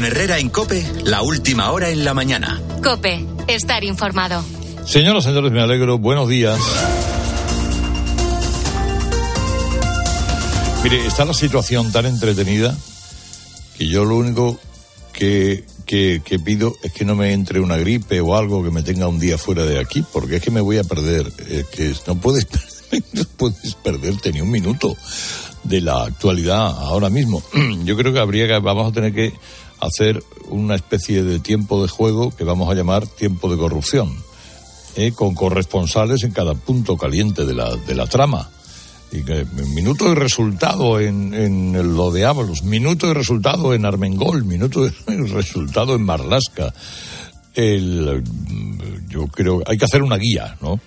Con Herrera en Cope, la última hora en la mañana. Cope, estar informado. Señoras, señores, me alegro. Buenos días. Mire, está la situación tan entretenida que yo lo único que, que, que, pido es que no me entre una gripe o algo que me tenga un día fuera de aquí, porque es que me voy a perder. Es que no puedes, no puedes perderte ni un minuto de la actualidad ahora mismo. Yo creo que habría que, vamos a tener que hacer una especie de tiempo de juego que vamos a llamar tiempo de corrupción, ¿eh? con corresponsales en cada punto caliente de la, de la trama. Y que minuto de resultado en, en lo de Ábalos, minuto de resultado en Armengol, minuto de resultado en Marlasca. El, yo creo hay que hacer una guía, ¿no?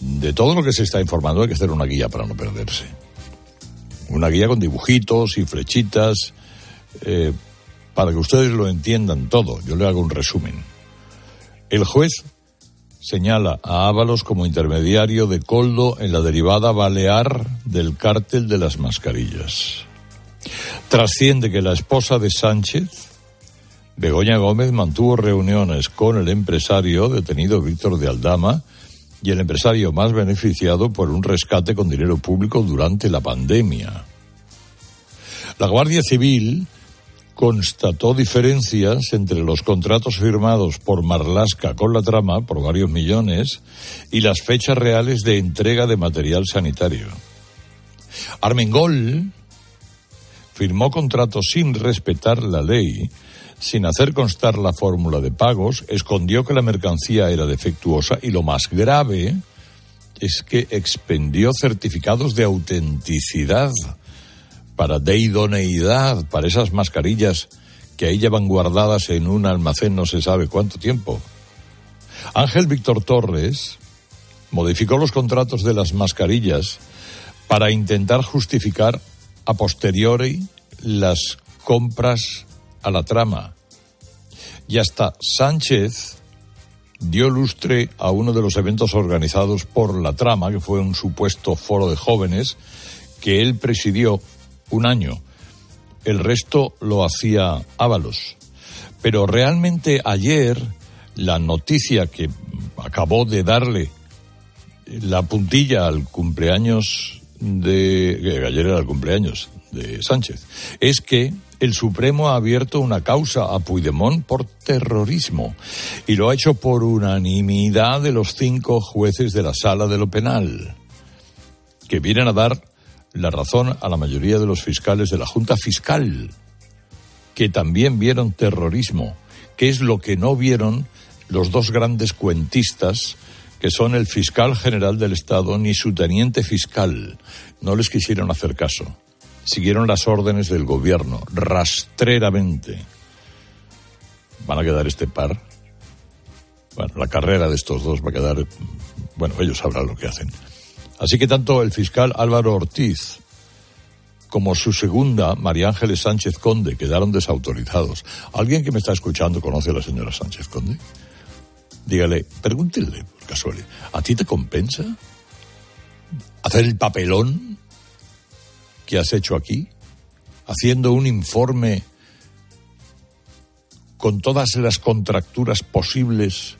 De todo lo que se está informando hay que hacer una guía para no perderse. Una guía con dibujitos y flechitas eh, para que ustedes lo entiendan todo. Yo le hago un resumen. El juez señala a Ábalos como intermediario de Coldo en la derivada balear del cártel de las mascarillas. Trasciende que la esposa de Sánchez, Begoña Gómez, mantuvo reuniones con el empresario detenido Víctor de Aldama y el empresario más beneficiado por un rescate con dinero público durante la pandemia. La Guardia Civil constató diferencias entre los contratos firmados por Marlasca con la trama por varios millones y las fechas reales de entrega de material sanitario. Armengol firmó contratos sin respetar la ley, sin hacer constar la fórmula de pagos, escondió que la mercancía era defectuosa y lo más grave es que expendió certificados de autenticidad para de idoneidad, para esas mascarillas que ahí llevan guardadas en un almacén no se sabe cuánto tiempo. Ángel Víctor Torres modificó los contratos de las mascarillas para intentar justificar a posteriori las compras a la trama. Y hasta Sánchez dio lustre a uno de los eventos organizados por la trama, que fue un supuesto foro de jóvenes, que él presidió un año. El resto lo hacía Ábalos. Pero realmente ayer la noticia que acabó de darle la puntilla al cumpleaños de ayer era el cumpleaños de Sánchez es que el Supremo ha abierto una causa a Puigdemont por terrorismo y lo ha hecho por unanimidad de los cinco jueces de la sala de lo penal que vienen a dar la razón a la mayoría de los fiscales de la Junta Fiscal, que también vieron terrorismo, que es lo que no vieron los dos grandes cuentistas, que son el fiscal general del Estado ni su teniente fiscal. No les quisieron hacer caso. Siguieron las órdenes del gobierno, rastreramente. ¿Van a quedar este par? Bueno, la carrera de estos dos va a quedar... Bueno, ellos sabrán lo que hacen. Así que tanto el fiscal Álvaro Ortiz como su segunda, María Ángeles Sánchez Conde, quedaron desautorizados. ¿Alguien que me está escuchando conoce a la señora Sánchez Conde? Dígale, pregúntele, por casualidad, ¿a ti te compensa hacer el papelón que has hecho aquí? Haciendo un informe con todas las contracturas posibles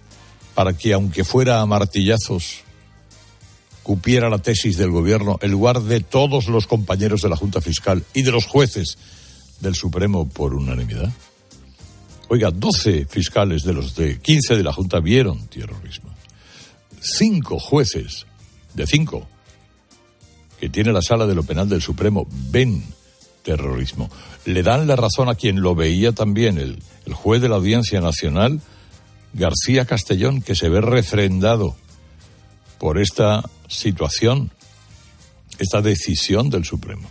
para que, aunque fuera a martillazos, cupiera la tesis del gobierno en lugar de todos los compañeros de la Junta Fiscal y de los jueces del Supremo por unanimidad? Oiga, 12 fiscales de los de 15 de la Junta vieron terrorismo. Cinco jueces de cinco que tiene la sala de lo penal del Supremo ven terrorismo. Le dan la razón a quien lo veía también, el, el juez de la Audiencia Nacional, García Castellón, que se ve refrendado por esta situación, esta decisión del Supremo.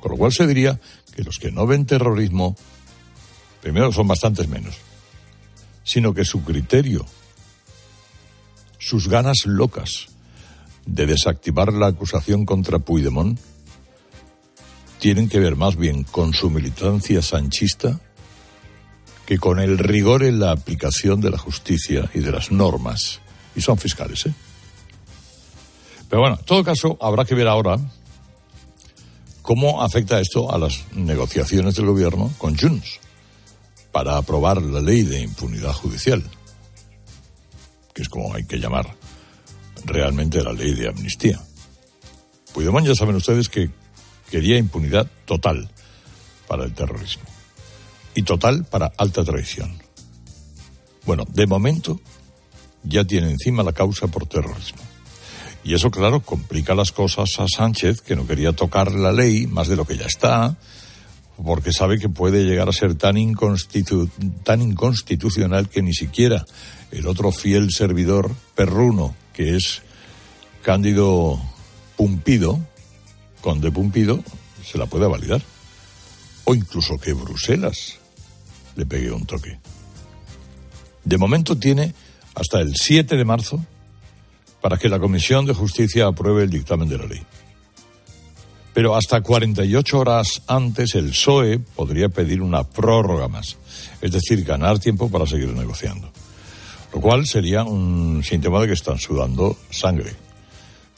Con lo cual se diría que los que no ven terrorismo, primero son bastantes menos, sino que su criterio, sus ganas locas de desactivar la acusación contra Puigdemont, tienen que ver más bien con su militancia sanchista que con el rigor en la aplicación de la justicia y de las normas y son fiscales. ¿eh? Pero bueno, en todo caso, habrá que ver ahora ¿Cómo afecta esto a las negociaciones del gobierno con Junts para aprobar la ley de impunidad judicial? Que es como hay que llamar realmente la ley de amnistía. Puigdemont ya saben ustedes que quería impunidad total para el terrorismo y total para alta traición. Bueno, de momento ya tiene encima la causa por terrorismo. Y eso, claro, complica las cosas a Sánchez, que no quería tocar la ley más de lo que ya está, porque sabe que puede llegar a ser tan, inconstitucional que ni siquiera el otro fiel servidor perruno, que es Cándido Pumpido, conde Pumpido, se la puede validar. O incluso que Bruselas le pegue un toque. De momento tiene hasta el 7 de marzo para que la Comisión de Justicia apruebe el dictamen de la ley. Pero hasta 48 horas antes el PSOE podría pedir una prórroga más, es decir, ganar tiempo para seguir negociando. Lo cual sería un síntoma de que están sudando sangre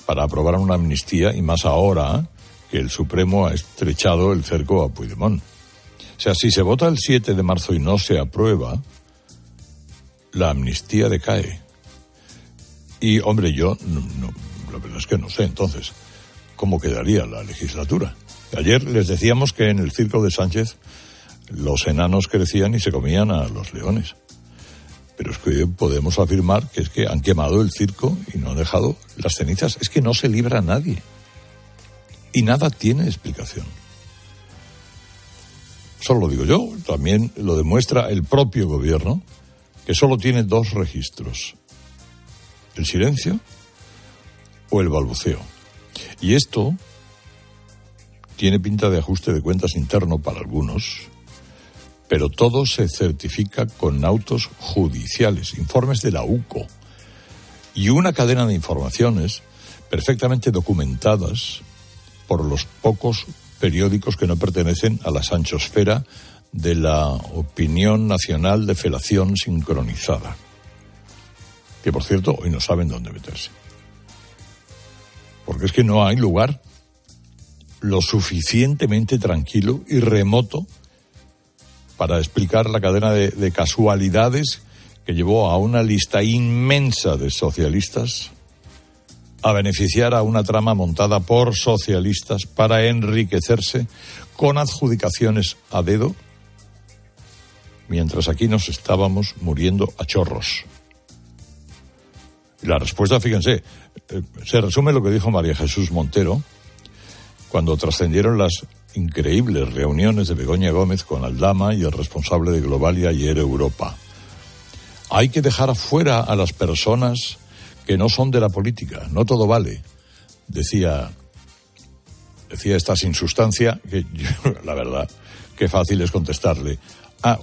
para aprobar una amnistía y más ahora que el Supremo ha estrechado el cerco a Puigdemont. O sea, si se vota el 7 de marzo y no se aprueba, la amnistía decae. Y, hombre, yo, no, la verdad es que no sé entonces cómo quedaría la legislatura. Ayer les decíamos que en el circo de Sánchez los enanos crecían y se comían a los leones. Pero es que podemos afirmar que es que han quemado el circo y no han dejado las cenizas. Es que no se libra a nadie. Y nada tiene explicación. Solo lo digo yo, también lo demuestra el propio gobierno, que solo tiene dos registros el silencio o el balbuceo. Y esto tiene pinta de ajuste de cuentas interno para algunos, pero todo se certifica con autos judiciales, informes de la UCO y una cadena de informaciones perfectamente documentadas por los pocos periódicos que no pertenecen a la sanchosfera de la opinión nacional de felación sincronizada que por cierto hoy no saben dónde meterse. Porque es que no hay lugar lo suficientemente tranquilo y remoto para explicar la cadena de, casualidades que llevó a una lista inmensa de socialistas a beneficiar a una trama montada por socialistas para enriquecerse con adjudicaciones a dedo, mientras aquí nos estábamos muriendo a chorros. La respuesta, fíjense, eh, se resume lo que dijo María Jesús Montero cuando trascendieron las increíbles reuniones de Begoña Gómez con Aldama y el responsable de Globalia y Europa. Hay que dejar afuera a las personas que no son de la política, no todo vale, decía, decía esta sin sustancia, que la verdad, qué fácil es contestarle. Ah,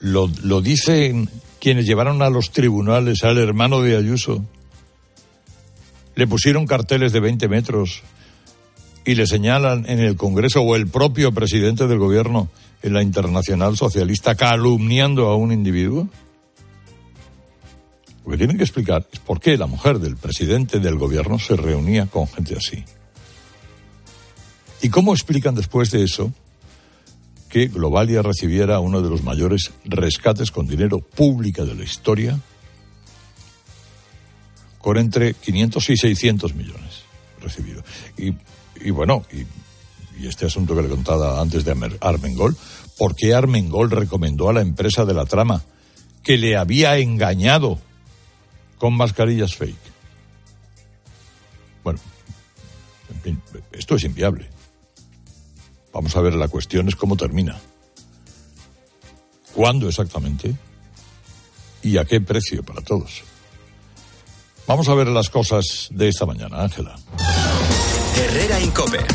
lo, lo dicen quienes llevaron a los tribunales al hermano de Ayuso. Le pusieron carteles de 20 metros y le señalan en el Congreso o el propio presidente del gobierno en la Internacional Socialista calumniando a un individuo. Lo que tienen que explicar es por qué la mujer del presidente del gobierno se reunía con gente así. ¿Y cómo explican después de eso que Globalia recibiera uno de los mayores rescates con dinero público de la historia, con entre 500 y 600 millones recibidos. Y, bueno, y, este asunto que le contaba antes de Armengol, ¿por qué Armengol recomendó a la empresa de la trama que le había engañado con mascarillas fake? Bueno, en fin, esto es inviable. Vamos a ver, la cuestión es cómo termina. ¿Cuándo exactamente? ¿Y a qué precio para todos? Vamos a ver las cosas de esta mañana, Ángela. Herrera.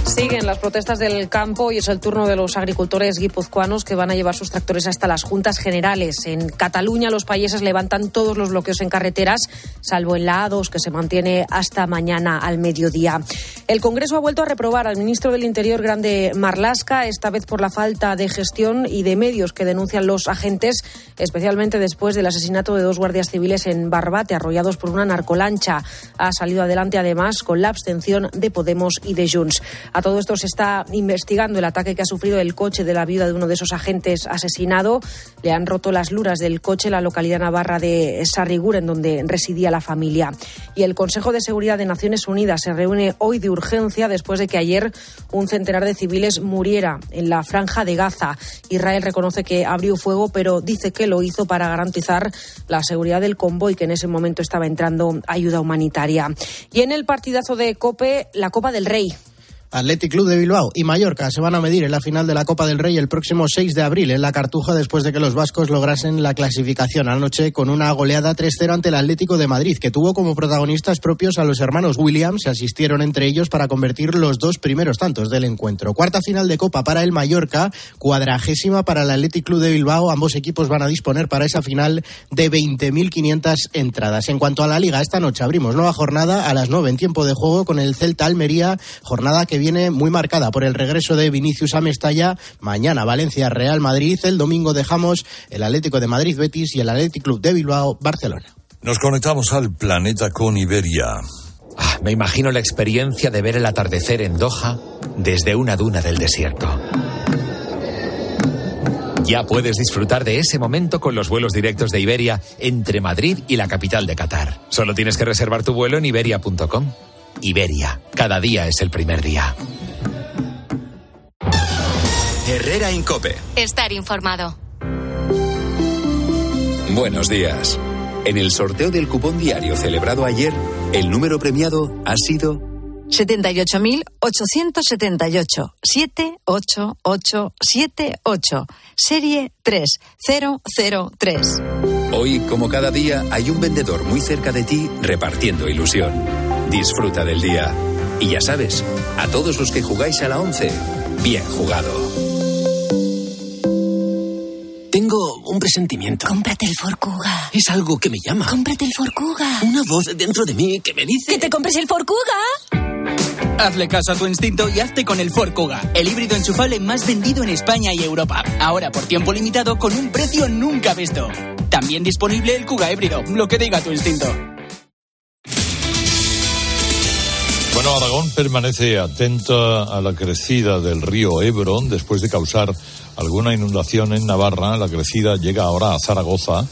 Siguen las protestas del campo y es el turno de los agricultores guipuzcoanos que van a llevar sus tractores hasta las juntas generales. En Cataluña los países levantan todos los bloqueos en carreteras, salvo en la A2 que se mantiene hasta mañana al mediodía. El Congreso ha vuelto a reprobar al ministro del Interior Grande Marlasca, esta vez por la falta de gestión y de medios que denuncian los agentes, especialmente después del asesinato de dos guardias civiles en Barbate, arrollados por una narcolancha. Ha salido adelante además con la abstención de Podemos y de Junts. A todo esto se está investigando el ataque que ha sufrido el coche de la viuda de uno de esos agentes asesinado. Le han roto las luras del coche en la localidad navarra de Sarrigur, en donde residía la familia. Y el Consejo de Seguridad de Naciones Unidas se reúne hoy de urgencia después de que ayer un centenar de civiles muriera en la franja de Gaza. Israel reconoce que abrió fuego, pero dice que lo hizo para garantizar la seguridad del convoy que en ese momento estaba entrando ayuda humanitaria. Y en el partidazo de COPE, la Copa del Rey. Athletic Club de Bilbao y Mallorca se van a medir en la final de la Copa del Rey el próximo 6 de abril en la Cartuja después de que los vascos lograsen la clasificación anoche con una goleada 3-0 ante el Atlético de Madrid, que tuvo como protagonistas propios a los hermanos Williams, se asistieron entre ellos para convertir los dos primeros tantos del encuentro. Cuarta final de Copa para el Mallorca, cuadragésima para el Athletic Club de Bilbao. Ambos equipos van a disponer para esa final de 20.500 entradas. En cuanto a la Liga, esta noche abrimos nueva jornada a las 9 en tiempo de juego con el Celta Almería, jornada que viene muy marcada por el regreso de Vinicius a Mestalla. Mañana Valencia Real Madrid. El domingo dejamos el Atlético de Madrid Betis y el Atlético Club de Bilbao Barcelona. Nos conectamos al planeta con Iberia. Ah, me imagino la experiencia de ver el atardecer en Doha desde una duna del desierto. Ya puedes disfrutar de ese momento con los vuelos directos de Iberia entre Madrid y la capital de Qatar. Solo tienes que reservar tu vuelo en iberia.com. Iberia, cada día es el primer día. Herrera Incope. Estar informado. Buenos días. En el sorteo del cupón diario celebrado ayer, el número premiado ha sido 78.878. 78878. Serie 3003. Hoy, como cada día, hay un vendedor muy cerca de ti repartiendo ilusión. Disfruta del día. Y ya sabes, a todos los que jugáis a la 11, bien jugado. Tengo un presentimiento. Cómprate el Forcuga. Es algo que me llama. Cómprate el Forcuga. Una voz dentro de mí que me dice... ¡Que te compres el Forcuga! Hazle caso a tu instinto y hazte con el Ford Kuga, el híbrido enchufable más vendido en España y Europa. Ahora por tiempo limitado con un precio nunca visto. También disponible el Kuga híbrido, lo que diga tu instinto. Bueno, Aragón permanece atenta a la crecida del río Ebro después de causar alguna inundación en Navarra. La crecida llega ahora a Zaragoza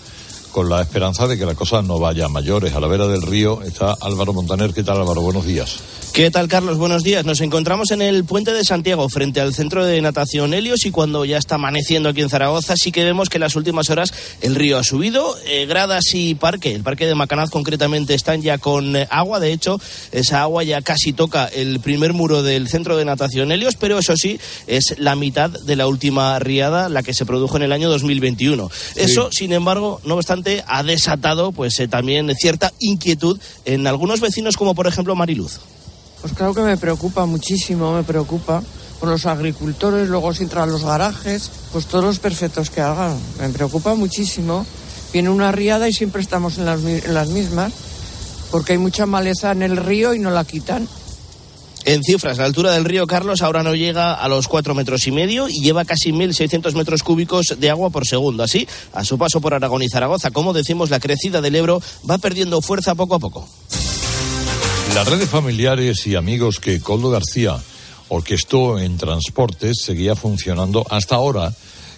con la esperanza de que la cosa no vaya mayores. A la vera del río está Álvaro Montaner. ¿Qué tal, Álvaro? Buenos días. ¿Qué tal, Carlos? Buenos días. Nos encontramos en el puente de Santiago, frente al centro de natación Helios, y cuando ya está amaneciendo aquí en Zaragoza, sí que vemos que en las últimas horas el río ha subido. Eh, gradas y parque, el parque de Macanaz concretamente, están ya con eh, agua. De hecho, esa agua ya casi toca el primer muro del centro de natación Helios, pero eso sí, es la mitad de la última riada, la que se produjo en el año 2021. Eso, sin embargo, no obstante, ha desatado pues eh, también cierta inquietud en algunos vecinos, como por ejemplo Mariluz. Pues claro que me preocupa muchísimo, me preocupa. Con los agricultores, luego si entran los garajes, pues todos los perfectos que hagan. Me preocupa muchísimo. Viene una riada y siempre estamos en las, en las mismas, porque hay mucha maleza en el río y no la quitan. En cifras, la altura del río Carlos ahora no llega a los cuatro metros y medio y lleva casi 1.600 metros cúbicos de agua por segundo. Así, a su paso por Aragón y Zaragoza, como decimos, la crecida del Ebro va perdiendo fuerza poco a poco. Las redes familiares y amigos que Coldo García orquestó en transportes seguía funcionando hasta ahora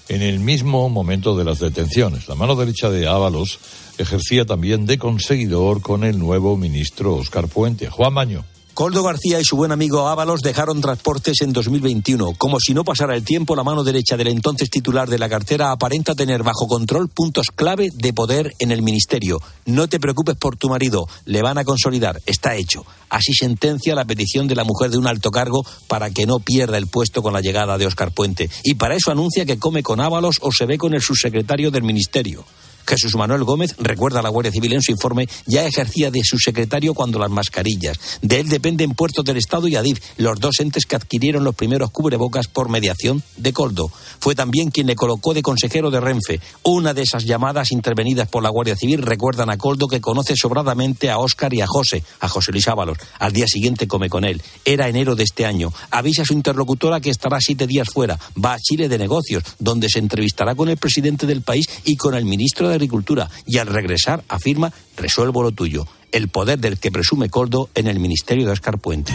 en el mismo momento de las detenciones. La mano derecha de Ábalos ejercía también de conseguidor con el nuevo ministro Oscar Puente. Juan Maño. Coldo García y su buen amigo Ábalos dejaron transportes en 2021. Como si no pasara el tiempo, la mano derecha del entonces titular de la cartera aparenta tener bajo control puntos clave de poder en el ministerio. No te preocupes por tu marido, le van a consolidar, está hecho. Así sentencia la petición de la mujer de un alto cargo para que no pierda el puesto con la llegada de Oscar Puente. Y para eso anuncia que come con Ábalos o se ve con el subsecretario del ministerio. Jesús Manuel Gómez, recuerda a la Guardia Civil en su informe, ya ejercía de su secretario cuando las mascarillas. De él dependen Puertos del Estado y Adif, los dos entes que adquirieron los primeros cubrebocas por mediación de Coldo. Fue también quien le colocó de consejero de Renfe. Una de esas llamadas intervenidas por la Guardia Civil recuerdan a Coldo que conoce sobradamente a Óscar y a José, a José Luis Ábalos. Al día siguiente come con él. Era enero de este año. Avisa a su interlocutora que estará siete días fuera. Va a Chile de negocios, donde se entrevistará con el presidente del país y con el ministro de Agricultura y al regresar afirma resuelvo lo tuyo, el poder del que presume Coldo en el ministerio de Oscar Puente.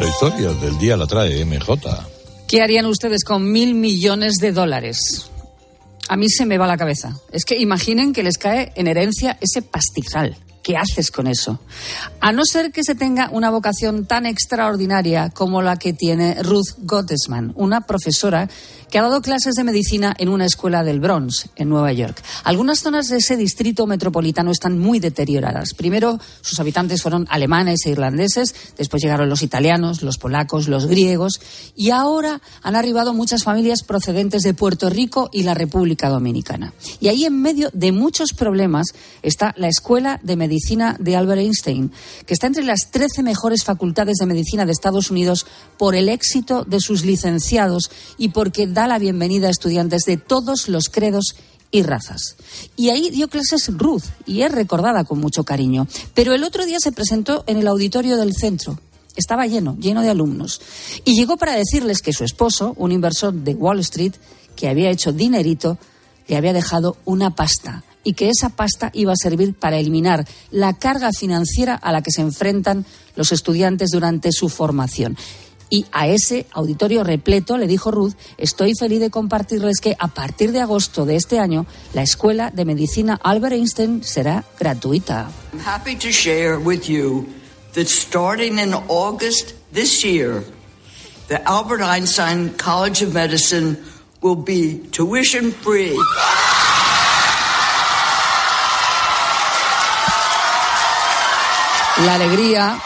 La historia del día la trae MJ. ¿Qué harían ustedes con mil millones de dólares? A mí se me va la cabeza. Es que imaginen que les cae en herencia ese pastizal. ¿Qué haces con eso? A no ser que se tenga una vocación tan extraordinaria como la que tiene Ruth Gottesman, una profesora que ha dado clases de medicina en una escuela del Bronx, en Nueva York. Algunas zonas de ese distrito metropolitano están muy deterioradas. Primero, sus habitantes fueron alemanes e irlandeses, después llegaron los italianos, los polacos, los griegos, y ahora han arribado muchas familias procedentes de Puerto Rico y la República Dominicana. Y ahí, en medio de muchos problemas, está la Escuela de Medicina de Albert Einstein, que está entre las 13 mejores facultades de medicina de Estados Unidos por el éxito de sus licenciados y porque da la bienvenida a estudiantes de todos los credos y razas. Y ahí dio clases Ruth y es recordada con mucho cariño. Pero el otro día se presentó en el auditorio del centro. Estaba lleno, lleno de alumnos. Y llegó para decirles que su esposo, un inversor de Wall Street, que había hecho dinerito, le había dejado una pasta y que esa pasta iba a servir para eliminar la carga financiera a la que se enfrentan los estudiantes durante su formación. Y a ese auditorio repleto le dijo Ruth, estoy feliz de compartirles que a partir de agosto de este año la Escuela de Medicina Albert Einstein será gratuita. Happy to share with you that starting in August this year, the Albert Einstein College of Medicine will be tuition free. La alegría,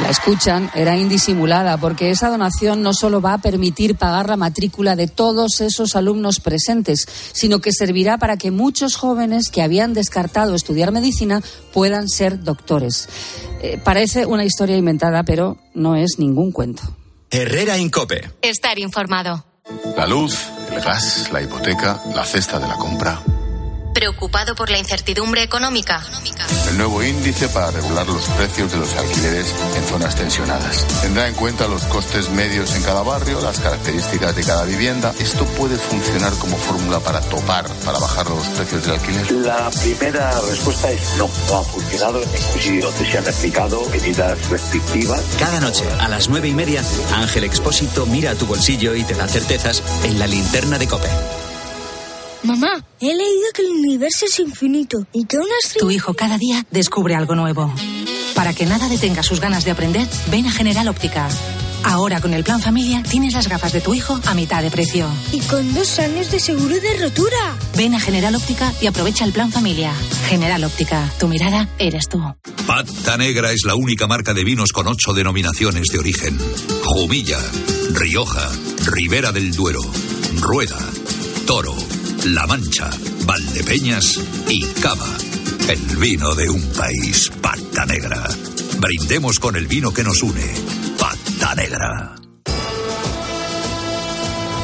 la escuchan, era indisimulada porque esa donación no solo va a permitir pagar la matrícula de todos esos alumnos presentes, sino que servirá para que muchos jóvenes que habían descartado estudiar medicina puedan ser doctores. Eh, parece una historia inventada, pero no es ningún cuento. Herrera Incope. Estar informado. La luz, el gas, la hipoteca, la cesta de la compra. ¿Preocupado por la incertidumbre económica? El nuevo índice para regular los precios de los alquileres en zonas tensionadas. Tendrá en cuenta los costes medios en cada barrio, las características de cada vivienda. Esto puede funcionar como fórmula para topar, para bajar los precios del alquiler. La primera respuesta es no. No ha funcionado donde se han aplicado medidas restrictivas. Cada noche a las nueve y media, Ángel Expósito mira a tu bolsillo y te da certezas en la linterna de Cope. Mamá, he leído que el universo es infinito y que una estrella... Tu hijo cada día descubre algo nuevo. Para que nada detenga sus ganas de aprender, ven a General Óptica. Ahora con el plan familia tienes las gafas de tu hijo a mitad de precio. Y con dos años de seguro de rotura. Ven a General Óptica y aprovecha el plan familia. General Óptica, tu mirada eres tú. Pata Negra es la única marca de vinos con ocho denominaciones de origen. Jumilla, Rioja, Ribera del Duero, Rueda, Toro, La Mancha, Valdepeñas y Cava. El vino de un país, Pata Negra. Brindemos con el vino que nos une. Pata Negra.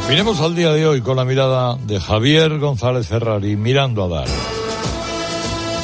Miremos al día de hoy con la mirada de Javier González Ferrari mirando a dar.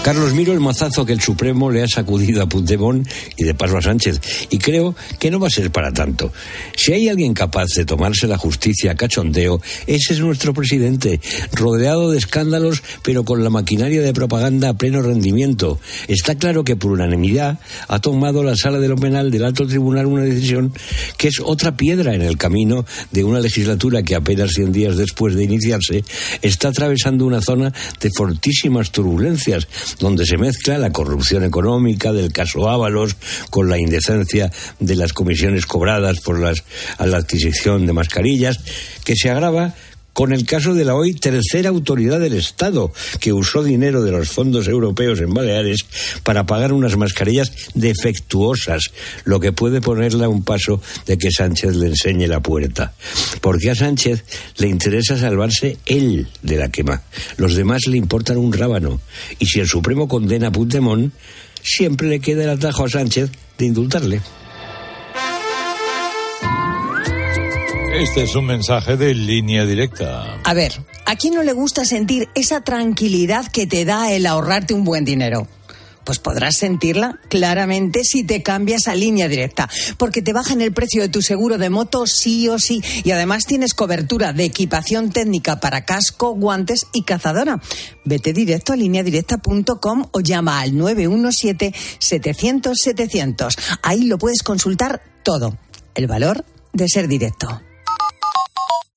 Carlos, miro el mazazo que el Supremo le ha sacudido a Puigdemont y de paso a Sánchez, y creo que no va a ser para tanto. Si hay alguien capaz de tomarse la justicia a cachondeo, ese es nuestro presidente, rodeado de escándalos, pero con la maquinaria de propaganda a pleno rendimiento. Está claro que por unanimidad ha tomado la sala de lo penal del alto tribunal una decisión que es otra piedra en el camino de una legislatura que apenas 100 días después de iniciarse está atravesando una zona de fortísimas turbulencias donde se mezcla la corrupción económica del caso Ábalos con la indecencia de las comisiones cobradas por las, a la adquisición de mascarillas, que se agrava con el caso de la hoy tercera autoridad del Estado, que usó dinero de los fondos europeos en Baleares para pagar unas mascarillas defectuosas, lo que puede ponerle a un paso de que Sánchez le enseñe la puerta. Porque a Sánchez le interesa salvarse él de la quema. Los demás le importan un rábano. Y si el Supremo condena a Puigdemont, siempre le queda el atajo a Sánchez de indultarle. Este es un mensaje de línea directa. A ver, ¿a quién no le gusta sentir esa tranquilidad que te da el ahorrarte un buen dinero? pues podrás sentirla claramente si te cambias a línea directa, porque te bajan el precio de tu seguro de moto sí o sí, y además tienes cobertura de equipación técnica para casco, guantes y cazadora. Vete directo a lineadirecta.com o llama al 917-700-700. Ahí lo puedes consultar todo. El valor de ser directo.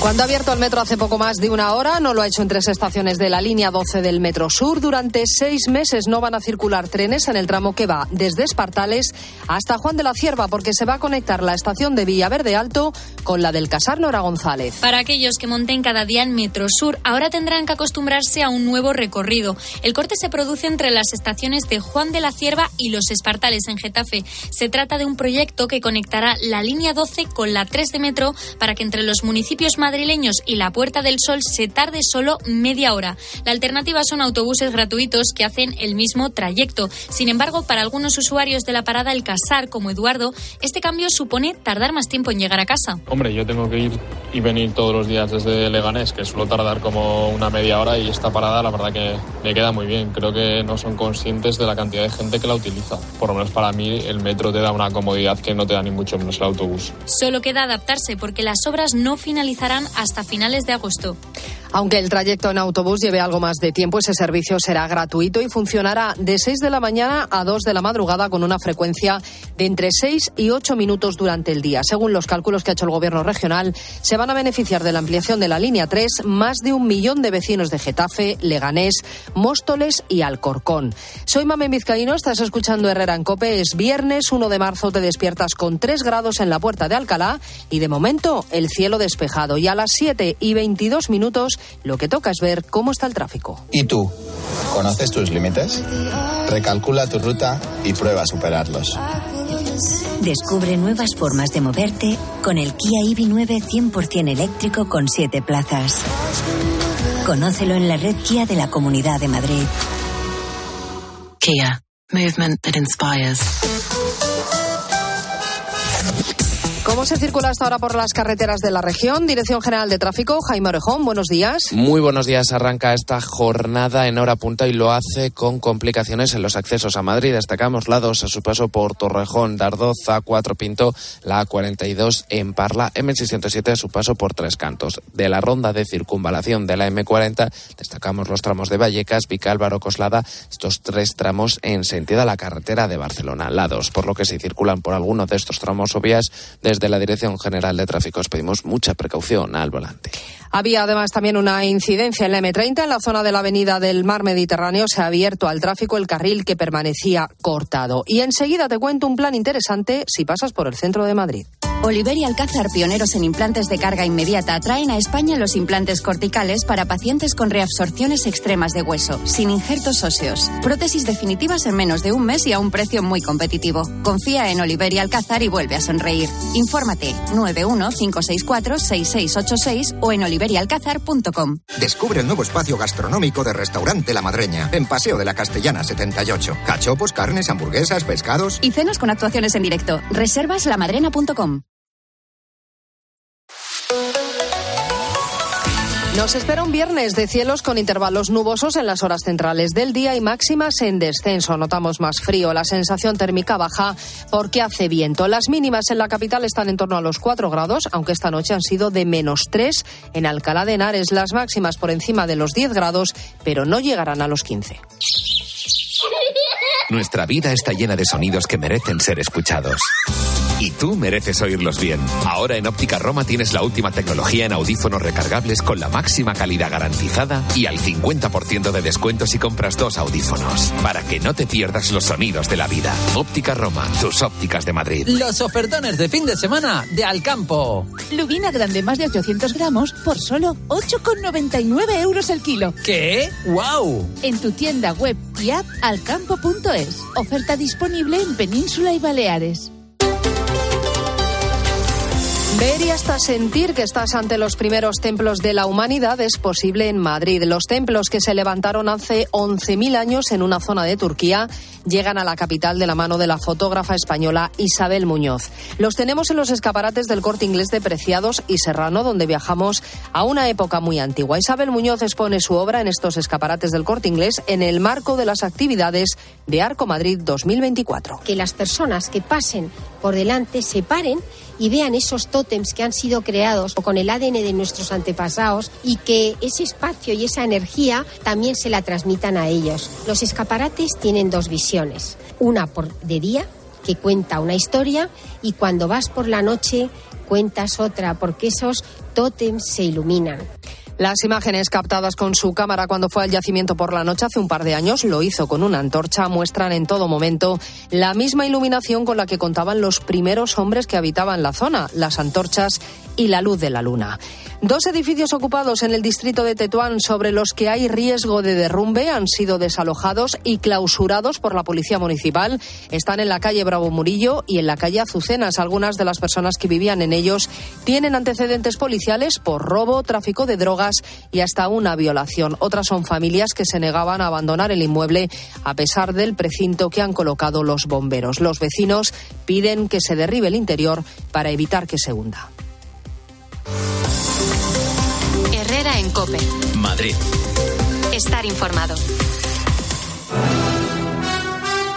Cuando ha abierto el metro hace poco más de una hora, no lo ha hecho en tres estaciones de la línea 12 del Metro Sur. Durante seis meses no van a circular trenes en el tramo que va desde Espartales hasta Juan de la Cierva, porque se va a conectar la estación de Villaverde Alto con la del Casar Nora González. Para aquellos que monten cada día en Metro Sur, ahora tendrán que acostumbrarse a un nuevo recorrido. El corte se produce entre las estaciones de Juan de la Cierva y Los Espartales en Getafe. Se trata de un proyecto que conectará la línea 12 con la 3 de Metro para que entre los municipios más madrileños y la Puerta del Sol se tarde solo media hora. La alternativa son autobuses gratuitos que hacen el mismo trayecto. Sin embargo, para algunos usuarios de la parada El Casar, como Eduardo, este cambio supone tardar más tiempo en llegar a casa. Hombre, yo tengo que ir y venir todos los días desde Leganés, que suelo tardar como una media hora y esta parada la verdad que me queda muy bien. Creo que no son conscientes de la cantidad de gente que la utiliza. Por lo menos para mí el metro te da una comodidad que no te da ni mucho menos el autobús. Solo queda adaptarse porque las obras no finalizarán hasta finales de agosto. Aunque el trayecto en autobús lleve algo más de tiempo, ese servicio será gratuito y funcionará de 6 de la mañana a 2 de la madrugada con una frecuencia de entre 6 y 8 minutos durante el día. Según los cálculos que ha hecho el Gobierno regional, se van a beneficiar de la ampliación de la línea 3 más de un millón de vecinos de Getafe, Leganés, Móstoles y Alcorcón. Soy Mamen Vizcaíno, estás escuchando Herrera en Cope. Es viernes 1 de marzo, te despiertas con 3 grados en la puerta de Alcalá y de momento el cielo despejado. Y a las 7 y 22 minutos lo que toca es ver cómo está el tráfico. ¿Y tú? ¿Conoces tus límites? Recalcula tu ruta y prueba a superarlos. Descubre nuevas formas de moverte con el Kia EV9 100% eléctrico con 7 plazas. Conócelo en la red Kia de la Comunidad de Madrid. Kia. Movement that inspires. ¿Cómo se circula hasta ahora por las carreteras de la región? Dirección General de Tráfico, Jaime Orejón, buenos días. Muy buenos días. Arranca esta jornada en hora punta y lo hace con complicaciones en los accesos a Madrid. Destacamos lados a su paso por Torrejón, Dardoz, A4 Pinto, la A42 en Parla, M607 a su paso por Tres Cantos. De la ronda de circunvalación de la M40 destacamos los tramos de Vallecas, Vicálvaro, Coslada, estos tres tramos en sentido a la carretera de Barcelona. Lados, por lo que si circulan por alguno de estos tramos o vías desde la Dirección General de Tráfico os pedimos mucha precaución al volante. Había además también una incidencia en la M30 en la zona de la avenida del Mar Mediterráneo. Se ha abierto al tráfico el carril que permanecía cortado. Y enseguida te cuento un plan interesante si pasas por el centro de Madrid. Oliver y Alcázar, pioneros en implantes de carga inmediata, traen a España los implantes corticales para pacientes con reabsorciones extremas de hueso, sin injertos óseos. Prótesis definitivas en menos de un mes y a un precio muy competitivo. Confía en Oliver y Alcázar y vuelve a sonreír. Infórmate 915646686 o en oliverialcázar.com. Descubre el nuevo espacio gastronómico de Restaurante La Madreña, en Paseo de la Castellana 78. Cachopos, carnes, hamburguesas, pescados. Y cenas con actuaciones en directo. Reservas lamadrena.com. Nos espera un viernes de cielos con intervalos nubosos en las horas centrales del día y máximas en descenso. Notamos más frío, la sensación térmica baja porque hace viento. Las mínimas en la capital están en torno a los 4 grados, aunque esta noche han sido de menos 3 en Alcalá de Henares. Las máximas por encima de los 10 grados, pero no llegarán a los 15. Nuestra vida está llena de sonidos que merecen ser escuchados. Y tú mereces oírlos bien. Ahora en Óptica Roma tienes la última tecnología en audífonos recargables con la máxima calidad garantizada y al 50% de descuento si compras dos audífonos. Para que no te pierdas los sonidos de la vida. Óptica Roma, tus ópticas de Madrid. Los ofertones de fin de semana de Alcampo. Lubina grande más de 800 gramos por solo 8,99 euros el kilo. ¿Qué? ¡Wow! En tu tienda web y app alcampo.es. Oferta disponible en Península y Baleares. Ver y hasta sentir que estás ante los primeros templos de la humanidad es posible en Madrid. Los templos que se levantaron hace 11.000 años en una zona de Turquía llegan a la capital de la mano de la fotógrafa española Isabel Muñoz. Los tenemos en los escaparates del corte inglés de Preciados y Serrano, donde viajamos a una época muy antigua. Isabel Muñoz expone su obra en estos escaparates del corte inglés en el marco de las actividades de Arco Madrid 2024. Que las personas que pasen por delante se paren y vean esos tótems que han sido creados con el ADN de nuestros antepasados y que ese espacio y esa energía también se la transmitan a ellos. Los escaparates tienen dos visiones. Una por de día, que cuenta una historia, y cuando vas por la noche cuentas otra, porque esos tótems se iluminan. Las imágenes captadas con su cámara cuando fue al yacimiento por la noche hace un par de años, lo hizo con una antorcha, muestran en todo momento la misma iluminación con la que contaban los primeros hombres que habitaban la zona, las antorchas y la luz de la luna. Dos edificios ocupados en el distrito de Tetuán sobre los que hay riesgo de derrumbe han sido desalojados y clausurados por la policía municipal. Están en la calle Bravo Murillo y en la calle Azucenas. Algunas de las personas que vivían en ellos tienen antecedentes policiales por robo, tráfico de drogas y hasta una violación. Otras son familias que se negaban a abandonar el inmueble a pesar del precinto que han colocado los bomberos. Los vecinos piden que se derribe el interior para evitar que se hunda. Herrera en Cope. Madrid. Estar informado.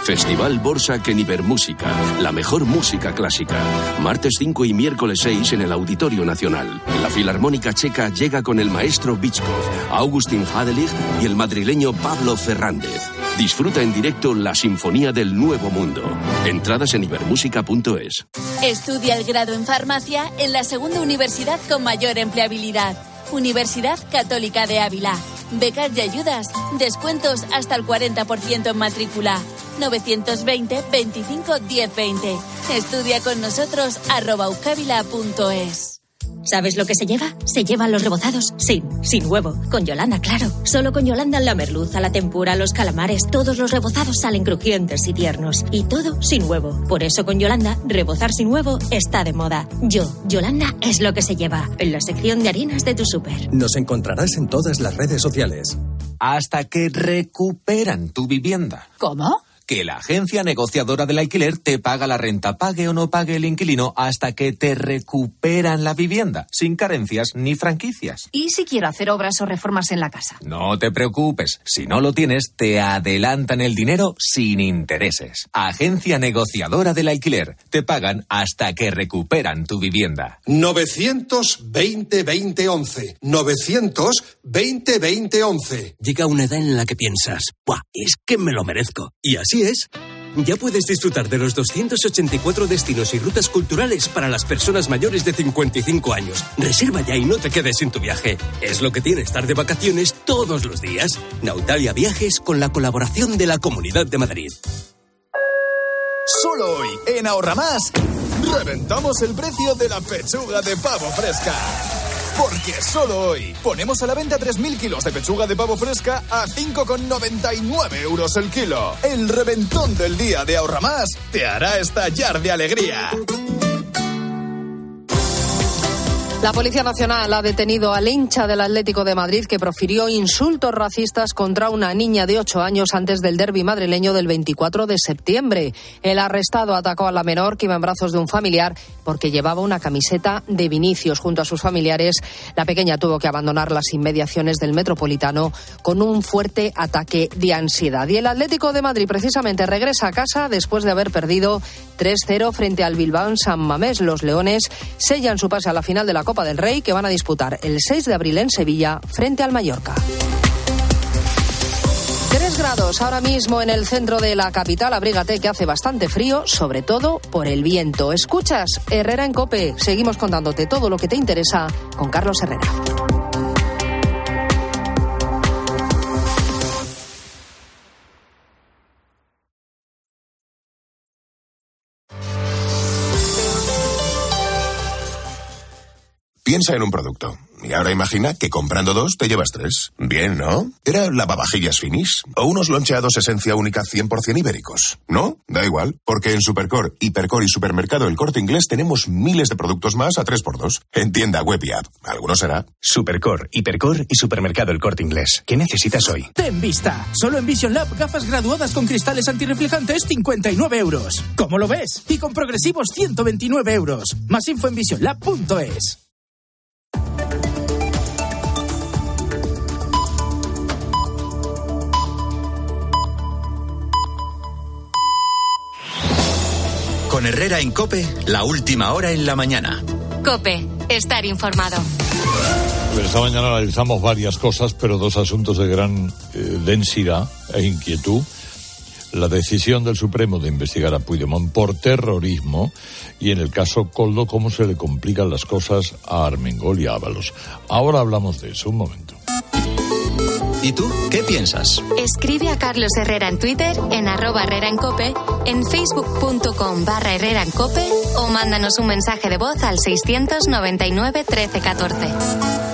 Festival Borsa Keniber Música, la mejor música clásica. Martes 5 y miércoles 6 en el Auditorio Nacional. La Filarmónica Checa llega con el maestro Bichkov, Augustin Hadelig y el madrileño Pablo Fernández. Disfruta en directo la Sinfonía del Nuevo Mundo. Entradas en ibermúsica.es. Estudia el grado en farmacia en la segunda universidad con mayor empleabilidad. Universidad Católica de Ávila. Becas y ayudas. Descuentos hasta el 40% en matrícula. 920 25 1020. Estudia con nosotros arroba. ¿Sabes lo que se lleva? Se llevan los rebozados sin, sin huevo. Con Yolanda, claro. Solo con Yolanda la merluza, la tempura, los calamares, todos los rebozados salen crujientes y tiernos. Y todo sin huevo. Por eso con Yolanda, rebozar sin huevo está de moda. Yo, Yolanda, es lo que se lleva. En la sección de harinas de tu súper. Nos encontrarás en todas las redes sociales. Hasta que recuperan tu vivienda. ¿Cómo? Que la agencia negociadora del alquiler te paga la renta, pague o no pague el inquilino, hasta que te recuperan la vivienda, sin carencias ni franquicias. ¿Y si quiero hacer obras o reformas en la casa? No te preocupes, si no lo tienes, te adelantan el dinero sin intereses. Agencia negociadora del alquiler, te pagan hasta que recuperan tu vivienda. 920-2011. 920-2011. Llega una edad en la que piensas, ¡buah! Es que me lo merezco. Y así es. Ya puedes disfrutar de los 284 destinos y rutas culturales para las personas mayores de 55 años. Reserva ya y no te quedes sin tu viaje. Es lo que tiene estar de vacaciones todos los días. Nautalia Viajes con la colaboración de la Comunidad de Madrid. Solo hoy, en Ahorra Más, reventamos el precio de la pechuga de pavo fresca. Porque solo hoy ponemos a la venta 3.000 kilos de pechuga de pavo fresca a 5,99 euros el kilo. El reventón del día de Ahorra Más te hará estallar de alegría. La Policía Nacional ha detenido al hincha del Atlético de Madrid que profirió insultos racistas contra una niña de 8 años antes del derby madrileño del 24 de septiembre. El arrestado atacó a la menor que iba en brazos de un familiar porque llevaba una camiseta de Vinicius. Junto a sus familiares, la pequeña tuvo que abandonar las inmediaciones del Metropolitano con un fuerte ataque de ansiedad. Y el Atlético de Madrid precisamente regresa a casa después de haber perdido 3-0 frente al Bilbao San Mamés. Los Leones sellan su pase a la final de la Copa del Rey que van a disputar el 6 de abril en Sevilla frente al Mallorca. 3 grados ahora mismo en el centro de la capital. Abrígate que hace bastante frío, sobre todo por el viento. Escuchas Herrera en Cope. Seguimos contándote todo lo que te interesa con Carlos Herrera. Piensa en un producto. Y ahora imagina que comprando dos te llevas tres. Bien, ¿no? Era lavavajillas finis o unos loncheados esencia única 100% ibéricos. ¿No? Da igual, porque en Supercore, Hipercore y Supermercado El Corte Inglés tenemos miles de productos más a 3x2. En tienda web y app. Alguno será. Supercore, Hipercore y Supermercado El Corte Inglés. ¿Qué necesitas hoy? Ten vista. Solo en Vision Lab gafas graduadas con cristales antirreflejantes 59 euros. ¿Cómo lo ves? Y con progresivos 129 euros. Más info en visionlab.es. Con Herrera en Cope, la última hora en la mañana. Cope, estar informado. Esta mañana analizamos varias cosas, pero dos asuntos de gran eh, densidad e inquietud. La decisión del Supremo de investigar a Puigdemont por terrorismo y en el caso Coldo cómo se le complican las cosas a Armengol y a Ábalos. Ahora hablamos de eso, un momento. ¿Y tú qué piensas? Escribe a Carlos Herrera en Twitter, en arroba Herrera en en facebook.com barra Herrera en Cope o mándanos un mensaje de voz al 699 1314.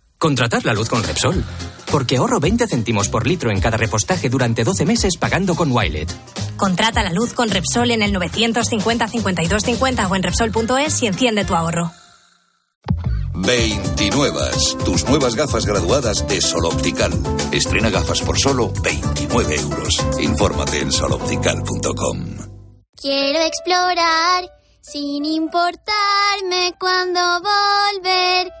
Contratar la luz con Repsol. Porque ahorro 20 céntimos por litro en cada repostaje durante 12 meses pagando con Wilet. Contrata la luz con Repsol en el 950 52 50 o en Repsol.es y enciende tu ahorro. 29. Tus nuevas gafas graduadas de Sol Optical. Estrena gafas por solo 29 euros. Infórmate en soloptical.com. Quiero explorar sin importarme cuando volver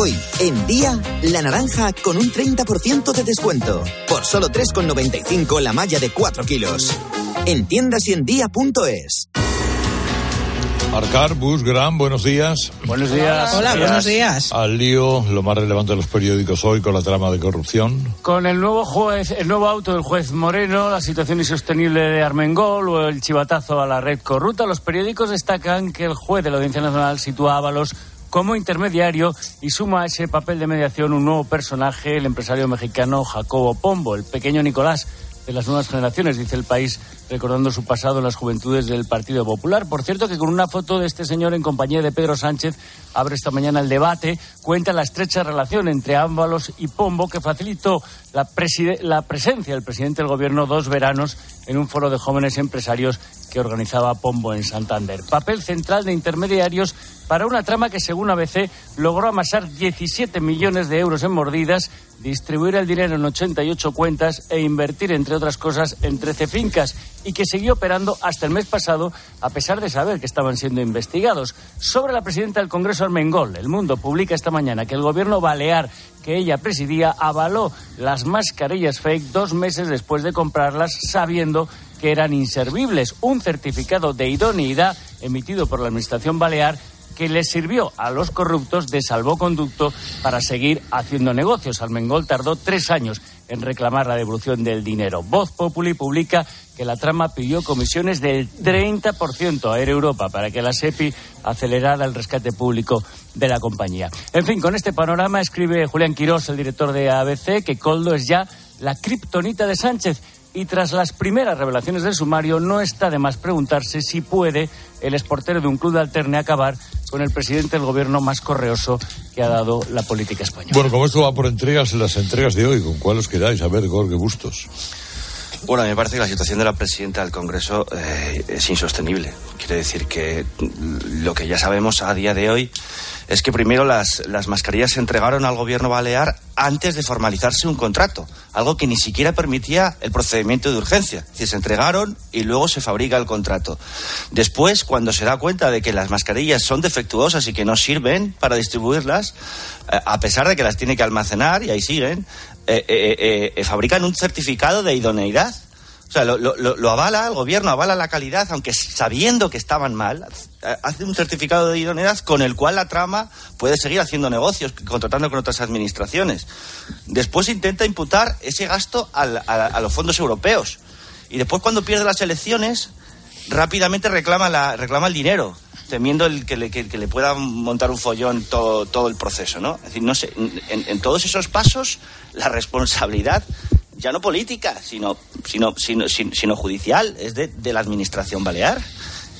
Hoy, en día, la naranja con un 30% de descuento. Por solo 3,95 la malla de 4 kilos. En tiendas y en día.es. Arcar, Bus, Gran, buenos días. Buenos días. Hola, buenos días. Al lío, lo más relevante de los periódicos hoy con la trama de corrupción. Con el nuevo juez, el nuevo auto del juez Moreno, la situación insostenible de Armengol o el chivatazo a la red corrupta, los periódicos destacan que el juez de la Audiencia Nacional sitúa a Ábalos como intermediario y suma a ese papel de mediación un nuevo personaje, el empresario mexicano Jacobo Pombo, el pequeño Nicolás de las nuevas generaciones, dice el país, recordando su pasado en las juventudes del Partido Popular. Por cierto, que con una foto de este señor en compañía de Pedro Sánchez abre esta mañana el debate, cuenta la estrecha relación entre Ámbalos y Pombo que facilitó la, la presencia del presidente del gobierno dos veranos en un foro de jóvenes empresarios que organizaba Pombo en Santander. Papel central de intermediarios para una trama que, según ABC, logró amasar 17 millones de euros en mordidas, distribuir el dinero en 88 cuentas e invertir, entre otras cosas, en 13 fincas y que siguió operando hasta el mes pasado, a pesar de saber que estaban siendo investigados. Sobre la presidenta del Congreso, Armengol, El Mundo publica esta mañana que el gobierno balear que ella presidía avaló las mascarillas fake dos meses después de comprarlas, sabiendo que eran inservibles. Un certificado de idoneidad emitido por la Administración Balear que les sirvió a los corruptos de salvoconducto para seguir haciendo negocios. Almengol tardó tres años en reclamar la devolución del dinero. Voz Populi publica que la trama pidió comisiones del 30% a Air Europa para que la SEPI acelerara el rescate público de la compañía. En fin, con este panorama escribe Julián Quirós, el director de ABC, que Coldo es ya la kriptonita de Sánchez. Y tras las primeras revelaciones del sumario, no está de más preguntarse si puede el exportero de un club de alterne acabar con el presidente del gobierno más correoso que ha dado la política española. Bueno, como esto va por entregas, las entregas de hoy, ¿con cuál os quedáis? A ver, Gorge Bustos. Bueno, a mí me parece que la situación de la presidenta del Congreso eh, es insostenible. Quiere decir que lo que ya sabemos a día de hoy es que primero las, las mascarillas se entregaron al gobierno balear antes de formalizarse un contrato, algo que ni siquiera permitía el procedimiento de urgencia. Es decir, se entregaron y luego se fabrica el contrato. Después, cuando se da cuenta de que las mascarillas son defectuosas y que no sirven para distribuirlas, eh, a pesar de que las tiene que almacenar, y ahí siguen, eh, eh, eh, fabrican un certificado de idoneidad. O sea, lo, lo, lo, avala, el gobierno avala la calidad, aunque sabiendo que estaban mal, hace un certificado de idoneidad con el cual la trama puede seguir haciendo negocios, contratando con otras administraciones. Después intenta imputar ese gasto al, a, los fondos europeos. Y después, cuando pierde las elecciones, rápidamente reclama, la, reclama el dinero temiendo el que, le, que, le, pueda montar un follón todo, todo el proceso, ¿no? Es decir, no sé, en, todos esos pasos la responsabilidad ya no política, sino, sino, sino, sino judicial, es de, de la administración balear.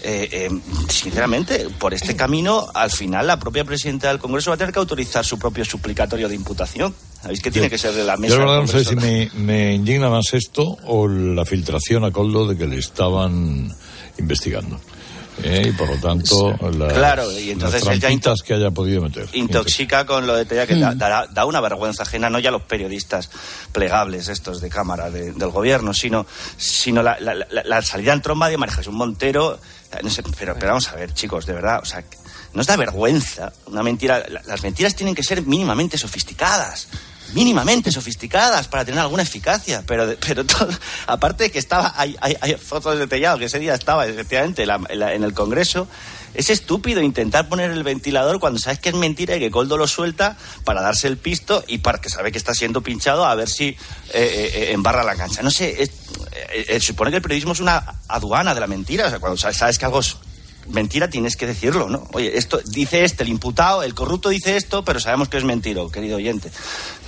Eh, eh, sinceramente, por este camino, al final la propia presidenta del Congreso va a tener que autorizar su propio suplicatorio de imputación. ¿Sabéis que tiene que ser de la mesa? Yo la verdad no sé si me, me indigna más esto o la filtración a Coldo de que le estaban investigando. ¿Eh? y por lo tanto las, claro y entonces las él ya into que haya podido meter intoxica con lo de Tella que mm. da, da, una vergüenza ajena no ya los periodistas plegables estos de cámara de, del gobierno sino sino la, la, la, la, salida en tromba de María Jesús Montero no sé, pero, pero vamos a ver chicos de verdad o sea nos da vergüenza una mentira las mentiras tienen que ser mínimamente sofisticadas mínimamente sofisticadas para tener alguna eficacia, pero, pero todo, aparte de que estaba, hay, hay, hay, fotos de Tellado, que ese día estaba efectivamente en el Congreso, es estúpido intentar poner el ventilador cuando sabes que es mentira y que Coldo lo suelta para darse el pisto y para que sabe que está siendo pinchado a ver si eh, eh, embarra la cancha. No sé, es, eh, supone que el periodismo es una aduana de la mentira, o sea, cuando sabes, que algo mentira tienes que decirlo, ¿no? Oye, esto dice este, el imputado, el corrupto dice esto, pero sabemos que es mentira, querido oyente.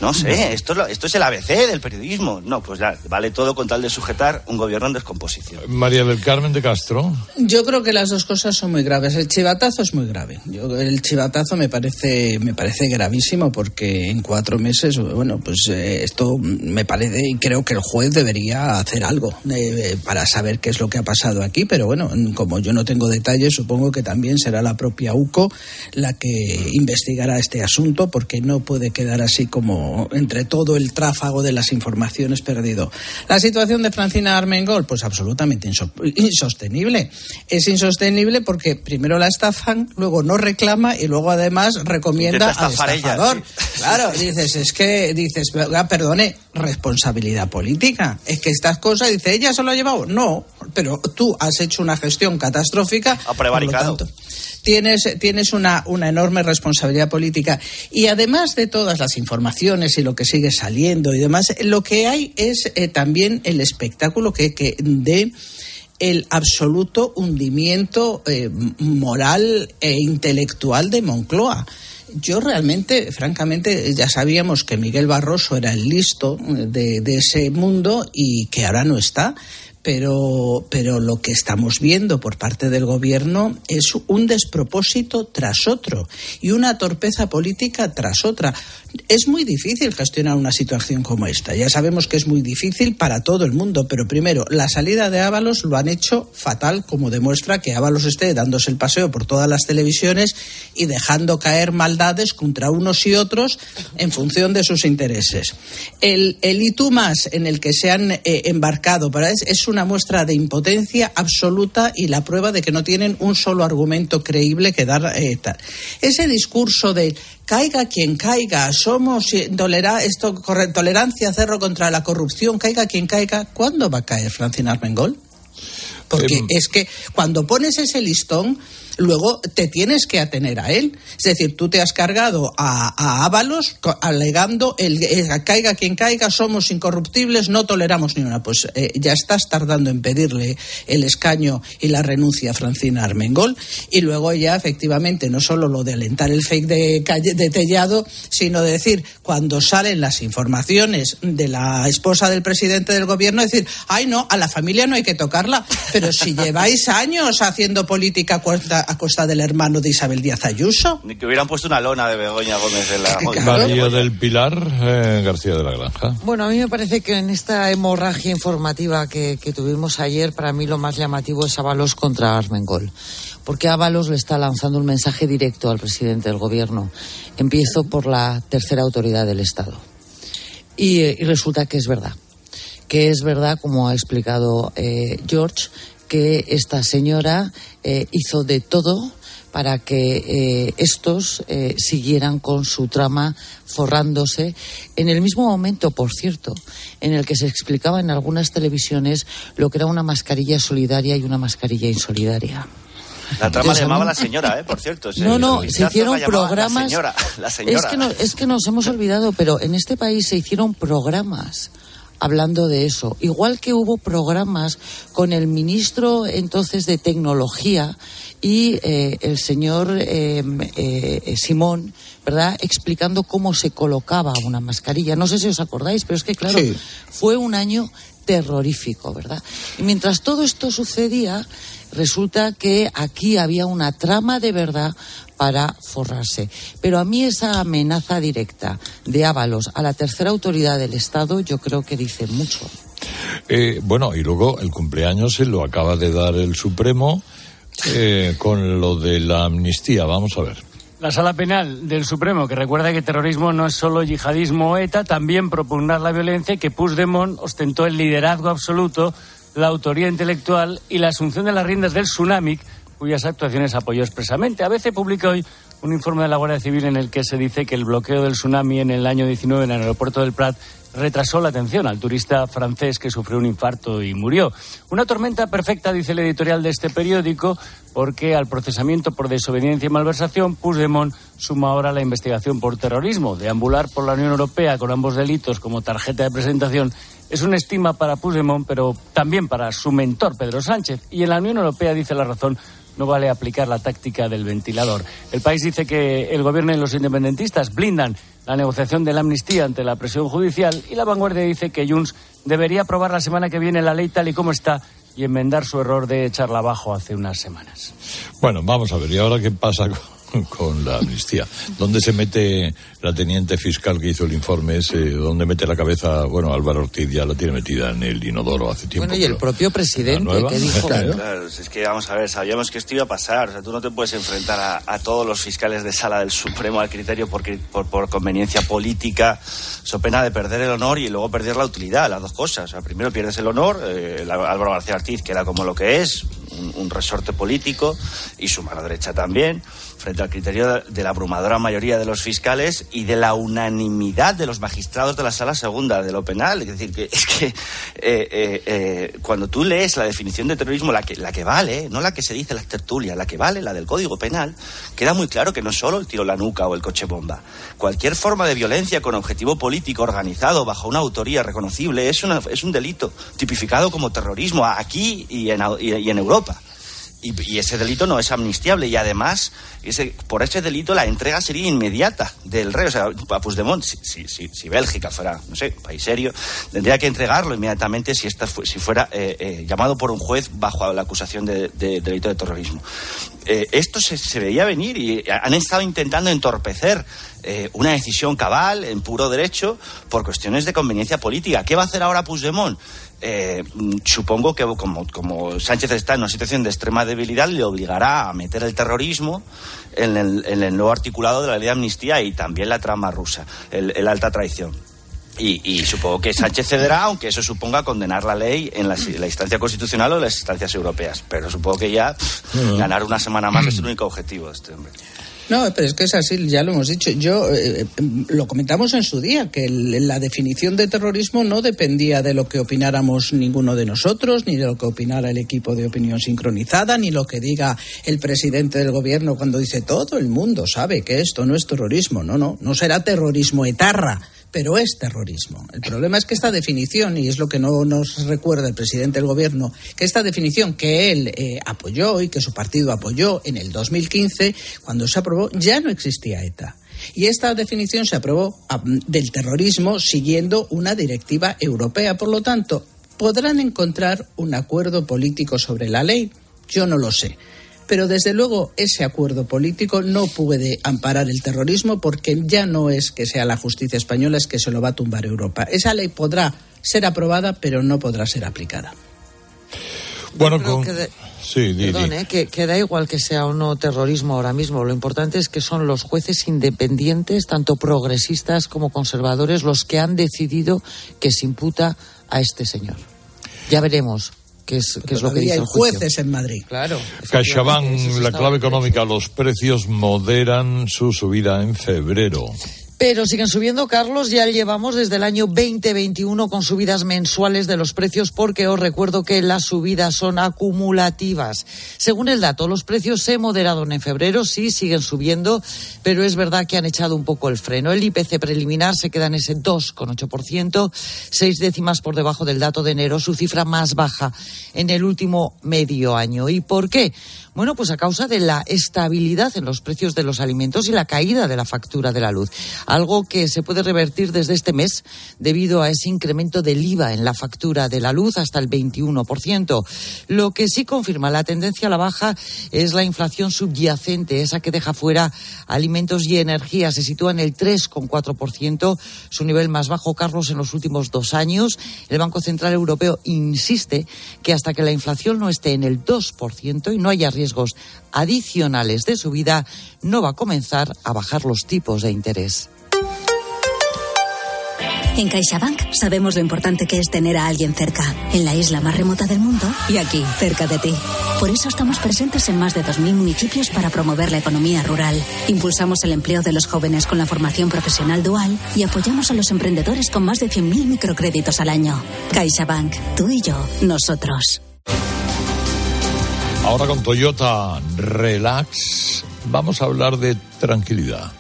No sé, esto es, lo, esto es el ABC del periodismo. No, pues ya, vale todo con tal de sujetar un gobierno en descomposición. María del Carmen de Castro. Yo creo que las dos cosas son muy graves. El chivatazo es muy grave. Yo, el chivatazo me parece, me parece gravísimo porque en cuatro meses, bueno, pues eh, esto me parece y creo que el juez debería hacer algo eh, para saber qué es lo que ha pasado aquí, pero bueno, como yo no tengo detalles, supongo que también será la propia UCO la que investigará este asunto porque no puede quedar así como entre todo el tráfago de las informaciones perdido. La situación de Francina Armengol, pues absolutamente insostenible. Es insostenible porque primero la estafan, luego no reclama y luego además recomienda al estafador. Ella, sí. Claro, dices, es que dices, perdone, responsabilidad política. Es que estas cosas, dice, ella se lo ha llevado. No, pero tú has hecho una gestión catastrófica. Ha prevaricado. Tanto, tienes, tienes una, una enorme responsabilidad política. Y además de todas las informaciones y lo que sigue saliendo y demás, lo que hay es eh, también el espectáculo que, que de el absoluto hundimiento eh, moral e intelectual de Moncloa. Yo realmente, francamente, ya sabíamos que Miguel Barroso era el listo de, de ese mundo y que ahora no está pero, pero lo que estamos viendo por parte del gobierno es un despropósito tras otro y una torpeza política tras otra. Es muy difícil gestionar una situación como esta. Ya sabemos que es muy difícil para todo el mundo, pero primero, la salida de Ábalos lo han hecho fatal, como demuestra que Ábalos esté dándose el paseo por todas las televisiones y dejando caer maldades contra unos y otros en función de sus intereses. El, el tú más en el que se han eh, embarcado para es, es una muestra de impotencia absoluta y la prueba de que no tienen un solo argumento creíble que dar. Eh, tal. Ese discurso de caiga quien caiga, somos tolera, esto, tolerancia cerro contra la corrupción, caiga quien caiga, ¿cuándo va a caer Francina Armengol? Porque eh, es que cuando pones ese listón, luego te tienes que atener a él. Es decir, tú te has cargado a, a Ábalos alegando el, el, caiga quien caiga, somos incorruptibles, no toleramos ni una. Pues eh, ya estás tardando en pedirle el escaño y la renuncia a Francina Armengol. Y luego ya, efectivamente, no solo lo de alentar el fake de, de Tellado, sino de decir, cuando salen las informaciones de la esposa del presidente del gobierno, decir, ay no, a la familia no hay que tocarla. Pero si lleváis años haciendo política a costa del hermano de Isabel Díaz Ayuso. Ni que hubieran puesto una lona de Begoña Gómez en la. Claro. María del Pilar eh, García de la Granja. Bueno, a mí me parece que en esta hemorragia informativa que, que tuvimos ayer, para mí lo más llamativo es Ábalos contra Armengol porque Ábalos le está lanzando un mensaje directo al presidente del gobierno. Empiezo por la tercera autoridad del Estado. Y, eh, y resulta que es verdad. Que es verdad, como ha explicado eh, George, que esta señora eh, hizo de todo para que eh, estos eh, siguieran con su trama forrándose en el mismo momento, por cierto, en el que se explicaba en algunas televisiones lo que era una mascarilla solidaria y una mascarilla insolidaria. La trama a llamaba La Señora, ¿eh? Por cierto. No, no, se hicieron programas. La Señora. La señora. Es que, no- es que nos hemos olvidado, pero en este país se hicieron programas hablando de eso. Igual que hubo programas con el ministro entonces de Tecnología y eh, el señor eh, eh, Simón, ¿verdad? Explicando cómo se colocaba una mascarilla. No sé si os acordáis, pero es que, claro, Sí. fue un año terrorífico, ¿verdad? Y mientras todo esto sucedía, resulta que aquí había una trama de verdad para forrarse. Pero a mí esa amenaza directa de Ábalos a la tercera autoridad del Estado yo creo que dice mucho. Eh, bueno, y luego el cumpleaños se lo acaba de dar el Supremo eh, con lo de la amnistía. Vamos a ver. La Sala Penal del Supremo, que recuerda que terrorismo no es solo yihadismo o ETA, también propugnar la violencia y que Puigdemont ostentó el liderazgo absoluto, la autoría intelectual y la asunción de las riendas del tsunami, cuyas actuaciones apoyó expresamente. ABC publica hoy un informe de la Guardia Civil en el que se dice que el bloqueo del tsunami en el año 19 en el aeropuerto del Prat retrasó la atención al turista francés que sufrió un infarto y murió. Una tormenta perfecta, dice el editorial de este periódico, porque al procesamiento por desobediencia y malversación, Puigdemont suma ahora la investigación por terrorismo. Deambular por la Unión Europea con ambos delitos como tarjeta de presentación es una estima para Puigdemont, pero también para su mentor, Pedro Sánchez. Y en la Unión Europea, dice la razón, no vale aplicar la táctica del ventilador. El país dice que el gobierno y los independentistas blindan la negociación de la amnistía ante la presión judicial y la vanguardia dice que Junts debería aprobar la semana que viene la ley tal y como está y enmendar su error de echarla abajo hace unas semanas. Bueno, vamos a ver. ¿Y ahora qué pasa con, con la amnistía? ¿Dónde se mete la teniente fiscal que hizo el informe ese? ¿Dónde mete la cabeza? Bueno, Álvaro Ortiz ya la tiene metida en el inodoro hace tiempo. Bueno, y el propio presidente que dijo... Claro. Claro, es que vamos a ver, sabíamos que esto iba a pasar. O sea, tú no te puedes enfrentar a, a todos los fiscales de sala del Supremo al criterio por, cri- por, por conveniencia política, so pena de perder el honor y luego perder la utilidad, las dos cosas. O sea, primero pierdes el honor, eh, el Álvaro García Ortiz, que era como lo que es, un, un resorte político, y su mano derecha también, frente al criterio de, la abrumadora mayoría de los fiscales y de la unanimidad de los magistrados de la sala segunda de lo penal. Es decir, que es que eh, eh, eh, cuando tú lees la definición de terrorismo, la que, la que vale, no la que se dice en las tertulias, la que vale, la del Código Penal, queda muy claro que no es solo el tiro a la nuca o el coche bomba. Cualquier forma de violencia con objetivo político organizado bajo una autoría reconocible es, una, es un delito tipificado como terrorismo aquí y en, y en Europa. Y, y ese delito no es amnistiable y además ese, por ese delito la entrega sería inmediata del rey. O sea, a Puigdemont, si, si, si, Bélgica fuera, no sé, un país serio, tendría que entregarlo inmediatamente si, esta si fuera eh, eh, llamado por un juez bajo la acusación de, de delito de terrorismo. Eh, esto se, se veía venir y han estado intentando entorpecer eh, una decisión cabal en puro derecho por cuestiones de conveniencia política. ¿Qué va a hacer ahora Puigdemont? Eh, mm, supongo que como, como Sánchez está en una situación de extrema debilidad, le obligará a meter el terrorismo en el, en el nuevo articulado de la ley de amnistía y también la trama rusa, el, el alta traición. Y, y supongo que Sánchez cederá, aunque eso suponga condenar la ley en la, la instancia constitucional o en las instancias europeas. Pero supongo que ya pff, ganar una semana más es el único objetivo de este hombre. No, pero es que es así, ya lo hemos dicho. Yo eh, eh, lo comentamos en su día, que la definición de terrorismo no dependía de lo que opináramos ninguno de nosotros, ni de lo que opinara el equipo de opinión sincronizada, ni lo que diga el presidente del gobierno cuando dice todo el mundo sabe que esto no es terrorismo. No, no, no será terrorismo etarra. Pero es terrorismo. El problema es que esta definición, y es lo que no nos recuerda el presidente del gobierno, que esta definición que él eh, apoyó y que su partido apoyó en el 2015, cuando se aprobó, ya no existía ETA. Y esta definición se aprobó del terrorismo siguiendo una directiva europea. Por lo tanto, ¿podrán encontrar un acuerdo político sobre la ley? Yo no lo sé. Pero desde luego ese acuerdo político no puede amparar el terrorismo porque ya no es que sea la justicia española, es que se lo va a tumbar Europa. Esa ley podrá ser aprobada, pero no podrá ser aplicada. Bueno, con... que de- Sí, di, di. Perdón, ¿eh? que, que da igual que sea o no terrorismo ahora mismo. Lo importante es que son los jueces independientes, tanto progresistas como conservadores, los que han decidido que se imputa a este señor. Ya veremos qué es, qué es lo que dice hay el juicio. jueces en Madrid. Claro. CaixaBank, la clave económica, los precios moderan su subida en febrero. Pero siguen subiendo, Carlos. Ya llevamos desde el año 2021 con subidas mensuales de los precios, porque os recuerdo que las subidas son acumulativas. Según el dato, los precios se moderaron en febrero, sí, siguen subiendo, pero es verdad que han echado un poco el freno. El IPC preliminar se queda en ese 2,8%, seis décimas por debajo del dato de enero, su cifra más baja en el último medio año. ¿Y por qué? Bueno, pues a causa de la estabilidad en los precios de los alimentos y la caída de la factura de la luz. Algo que se puede revertir desde este mes debido a ese incremento del IVA en la factura de la luz hasta el 21%. Lo que sí confirma la tendencia a la baja es la inflación subyacente, esa que deja fuera alimentos y energía. Se sitúa en el 3,4%, su nivel más bajo, Carlos, en los últimos dos años. El Banco Central Europeo insiste que hasta que la inflación no esté en el 2% y no haya adicionales de subida, no va a comenzar a bajar los tipos de interés. En CaixaBank sabemos lo importante que es tener a alguien cerca, en la isla más remota del mundo y aquí, cerca de ti. Por eso estamos presentes en más de 2.000 municipios para promover la economía rural. Impulsamos el empleo de los jóvenes con la formación profesional dual y apoyamos a los emprendedores con más de 100.000 microcréditos al año. CaixaBank, tú y yo, nosotros. Ahora con Toyota Relax vamos a hablar de tranquilidad.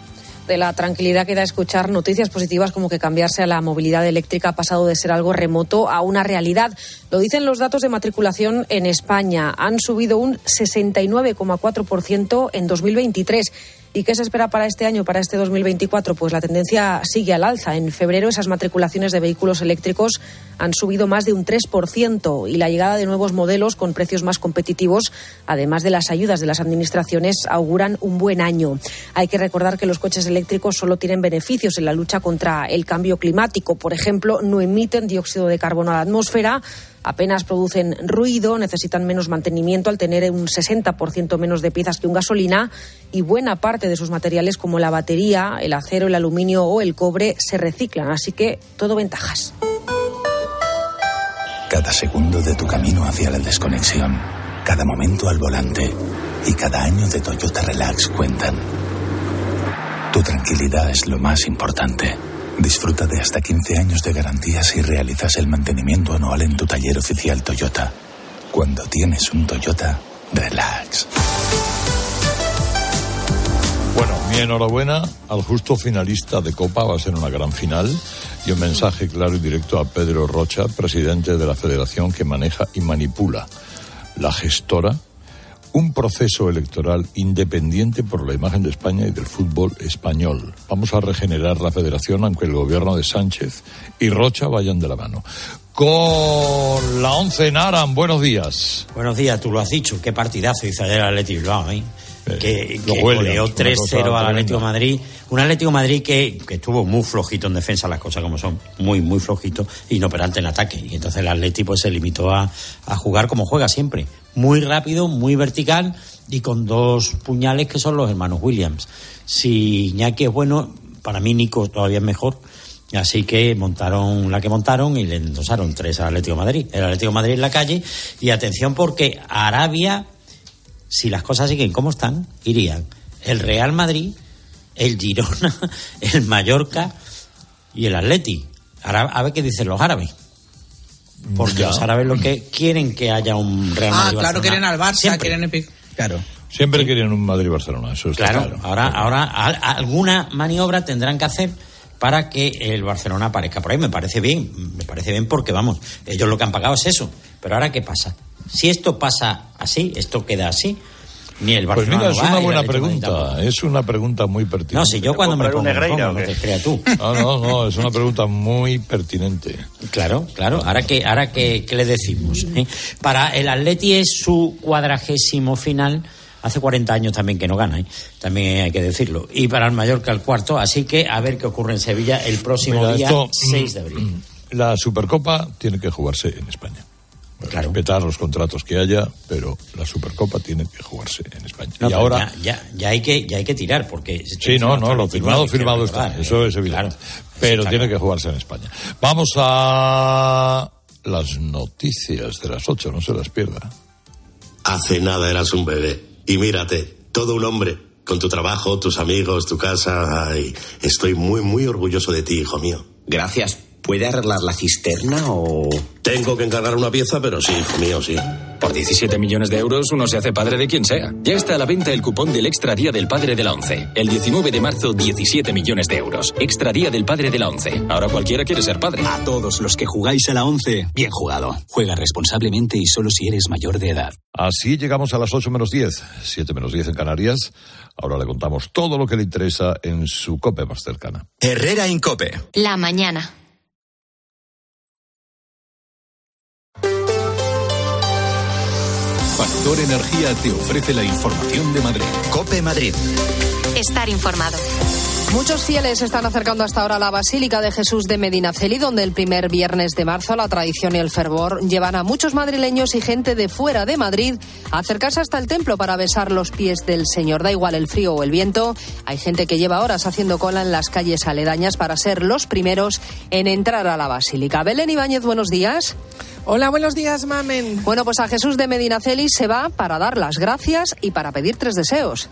de la tranquilidad que da escuchar noticias positivas como que cambiarse a la movilidad eléctrica ha pasado de ser algo remoto a una realidad. Lo dicen los datos de matriculación en España. Han subido un 69,4% en 2023. ¿Y qué se espera para este año, para este 2024? Pues la tendencia sigue al alza. En febrero esas matriculaciones de vehículos eléctricos han subido más de un 3% y la llegada de nuevos modelos con precios más competitivos, además de las ayudas de las administraciones, auguran un buen año. Hay que recordar que los coches eléctricos solo tienen beneficios en la lucha contra el cambio climático. Por ejemplo, no emiten dióxido de carbono a la atmósfera, apenas producen ruido, necesitan menos mantenimiento al tener un 60% menos de piezas que un gasolina y buena parte de sus materiales como la batería, el acero, el aluminio o el cobre se reciclan. Así que todo ventajas. Cada segundo de tu camino hacia la desconexión, cada momento al volante y cada año de Toyota Relax cuentan. Tu tranquilidad es lo más importante. Disfruta de hasta 15 años de garantía si realizas el mantenimiento anual en tu taller oficial Toyota. Cuando tienes un Toyota, relax. Bueno, mi enhorabuena al justo finalista de Copa, va a ser una gran final. Y un mensaje claro y directo a Pedro Rocha, presidente de la federación que maneja y manipula la gestora, un proceso electoral independiente por la imagen de España y del fútbol español. Vamos a regenerar la federación aunque el gobierno de Sánchez y Rocha vayan de la mano. Con la once en Aran, buenos días. Buenos días, tú lo has dicho. Qué partidazo hizo ayer el Atlético Bilbao, ¿eh? Que, que goleó es una cosa 3-0 al. Atlético de Madrid. Un Atlético de Madrid que, que estuvo muy flojito en defensa, las cosas como son, muy, muy flojito, inoperante en ataque. Y entonces el Atlético pues, se limitó a, a jugar como juega siempre. Muy rápido, muy vertical y con dos puñales que son los hermanos Williams. Si Iñaki es bueno, para mí Nico todavía es mejor. Así que montaron la que montaron y le endosaron tres al Atlético de Madrid. El Atlético de Madrid en la calle. Y atención porque Arabia si las cosas siguen como están, irían el Real Madrid, el Girona, el Mallorca y el Atleti. Ahora, a ver qué dicen los árabes. Porque Ya. los árabes lo que quieren que haya un Real Ah, Madrid. claro, quieren al Barça, Siempre. quieren el... Claro. Siempre querían un Madrid-Barcelona, eso está Claro, claro. ahora, ahora al- alguna maniobra tendrán que hacer para que el Barcelona aparezca por ahí. Me parece bien, me parece bien porque vamos, ellos lo que han pagado es eso. Pero ahora qué pasa? Si esto pasa así, esto queda así, ni el Pues Barcelona mira, no es va, una buena pregunta, es una pregunta muy pertinente. No, si yo cuando me pongo, me pongo, no te creas tú. No, no, no, es una pregunta muy pertinente. Claro, claro. Ahora que, ahora que, ¿qué le decimos? eh? Para el Atleti es su cuadragésimo final. Hace 40 años también que no gana, ¿eh? también hay que decirlo. Y para el Mallorca el cuarto. Así que a ver qué ocurre en Sevilla el próximo Mira, día esto, 6 de abril. La Supercopa tiene que jugarse en España. Respetar los contratos que haya, pero la Supercopa tiene que jugarse en España. No, y ahora. ya, ya, ya hay que ya hay que tirar porque Sí, no, no, lo firmado, firmado está. Eso es evidente. Pero tiene que jugarse en España. Vamos a las noticias de las 8, no se las pierda. Hace nada eras un bebé. Y mírate, todo un hombre. Con tu trabajo, tus amigos, tu casa. Ay, estoy muy, muy orgulloso de ti, hijo mío. Gracias. ¿Puede arreglar la cisterna o...? Tengo que encargar una pieza, pero sí, hijo mío, sí. Por 17 millones de euros uno se hace padre de quien sea. Ya está a la venta el cupón del Extra Día del Padre de la ONCE. El 19 de marzo, 17 millones de euros. Extra Día del Padre de la ONCE. Ahora cualquiera quiere ser padre. A todos los que jugáis a la 11, bien jugado. Juega responsablemente y solo si eres mayor de edad. Así llegamos a las 8 menos 10, 7 menos 10 en Canarias. Ahora le contamos todo lo que le interesa en su COPE más cercana. Herrera Incope. La mañana. Factor Energía te ofrece la información de Madrid. Cope Madrid. Estar informado. Muchos fieles están acercando hasta ahora a la Basílica de Jesús de Medinaceli, donde el primer viernes de marzo la tradición y el fervor llevan a muchos madrileños y gente de fuera de Madrid a acercarse hasta el templo para besar los pies del Señor. Da igual el frío o el viento. Hay gente que lleva horas haciendo cola en las calles aledañas para ser los primeros en entrar a la Basílica. Belén Ibáñez, buenos días. Hola, buenos días, Mamen. Bueno, pues a Jesús de Medinaceli se va para dar las gracias y para pedir tres deseos.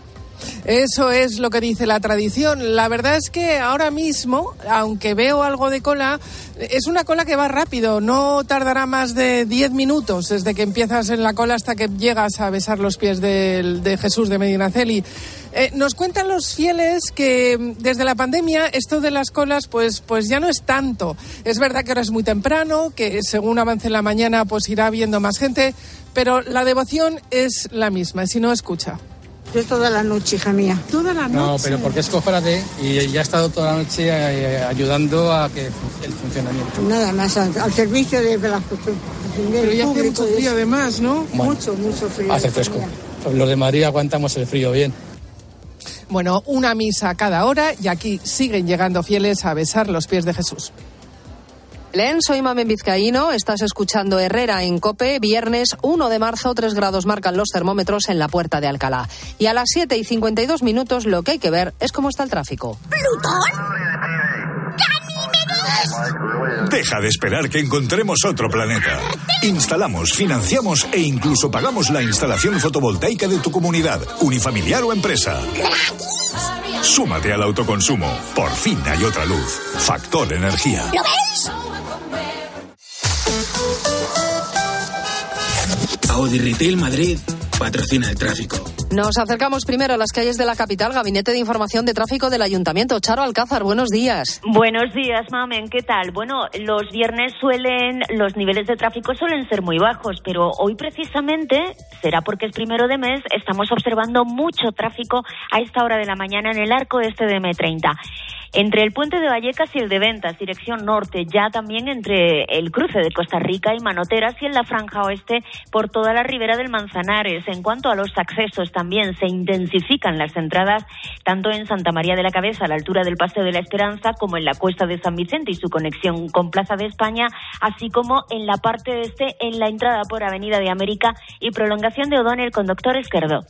Eso es lo que dice la tradición. La verdad es que ahora mismo, aunque veo algo de cola, es una cola que va rápido. No tardará más de 10 minutos desde que empiezas en la cola hasta que llegas a besar los pies de, Jesús de Medinaceli. Eh, nos cuentan los fieles que mm, desde la pandemia esto de las colas pues, pues ya no es tanto. Es verdad que ahora es muy temprano, que según avance la mañana pues irá viendo más gente, pero la devoción es la misma, si no escucha. Yo toda la noche, hija mía. Toda la noche. No, pero porque es cofrade y ya ha estado toda la noche eh, ayudando a que el funcionamiento. Nada más, al, al servicio de la Pero ya hace mucho frío además, ¿no? Bueno, mucho, mucho frío. Hace fresco. Los de Madrid aguantamos el frío bien. Bueno, una misa a cada hora y aquí siguen llegando fieles a besar los pies de Jesús. Len, soy Mamen Vizcaíno, estás escuchando Herrera en Cope, viernes 1 de marzo, 3 grados marcan los termómetros en la puerta de Alcalá. Y a las 7 y 52 minutos lo que hay que ver es cómo está el tráfico. Deja de esperar que encontremos otro planeta. Instalamos, financiamos e incluso pagamos la instalación fotovoltaica de tu comunidad, unifamiliar o empresa. Súmate al autoconsumo. Por fin hay otra luz. Factor Energía. ¿Lo ves? Audi Retail Madrid patrocina el tráfico. Nos acercamos primero a las calles de la capital, Gabinete de Información de Tráfico del Ayuntamiento. Charo Alcázar, buenos días. Buenos días, Mamen, ¿qué tal? Bueno, los viernes suelen, los niveles de tráfico suelen ser muy bajos, pero hoy precisamente, será porque es primero de mes, estamos observando mucho tráfico a esta hora de la mañana en el arco este de M30. Entre el puente de Vallecas y el de Ventas, dirección norte, ya también entre el cruce de Costa Rica y Manoteras y en la franja oeste por toda la ribera del Manzanares. En cuanto a los accesos, también se intensifican las entradas tanto en Santa María de la Cabeza, a la altura del Paseo de la Esperanza, como en la Cuesta de San Vicente y su conexión con Plaza de España, así como en la parte este, en la entrada por Avenida de América y prolongación de O'Donnell con Doctor Esquerdo.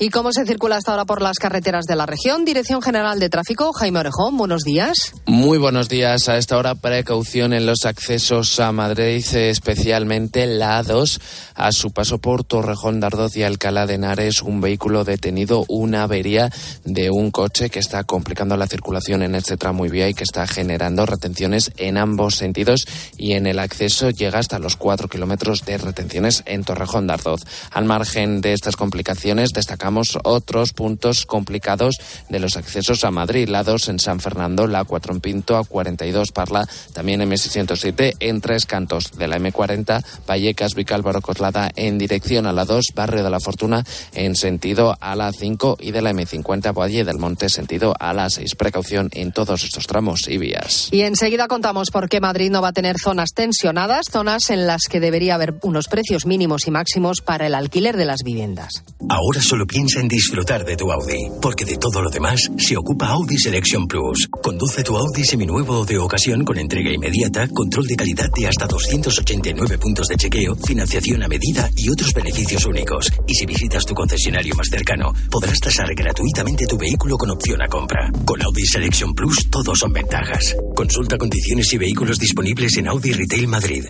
¿Y cómo se circula hasta ahora por las carreteras de la región? Dirección General de Tráfico, Jaime Orejón, buenos días. Muy buenos días. A esta hora, precaución en los accesos a Madrid, especialmente la A2, a su paso por Torrejón de Ardoz y Alcalá de Henares, un vehículo detenido, una avería de un coche que está complicando la circulación en este tramo y vía y que está generando retenciones en ambos sentidos y en el acceso llega hasta los cuatro kilómetros de retenciones en Torrejón de Ardoz. Al margen de estas complicaciones, destacamos otros puntos complicados de los accesos a Madrid. La 2 en San Fernando, la 4 en Pinto, a 42 Parla, también M607 en Tres Cantos de la M40, Vallecas, Vicálvaro, Coslada en dirección a la 2, Barrio de la Fortuna en sentido a la 5 y de la M50 Valle del Monte sentido a la 6. Precaución en todos estos tramos y vías. Y enseguida contamos por qué Madrid no va a tener zonas tensionadas, zonas en las que debería haber unos precios mínimos y máximos para el alquiler de las viviendas. Ahora solo piensa en disfrutar de tu Audi, porque de todo lo demás se ocupa Audi Selection Plus. Conduce tu Audi seminuevo de ocasión con entrega inmediata, control de calidad de hasta 289 puntos de chequeo, financiación a medida y otros beneficios únicos. Y si visitas tu concesionario más cercano, podrás tasar gratuitamente tu vehículo con opción a compra. Con Audi Selection Plus, todos son ventajas. Consulta condiciones y vehículos disponibles en Audi Retail Madrid.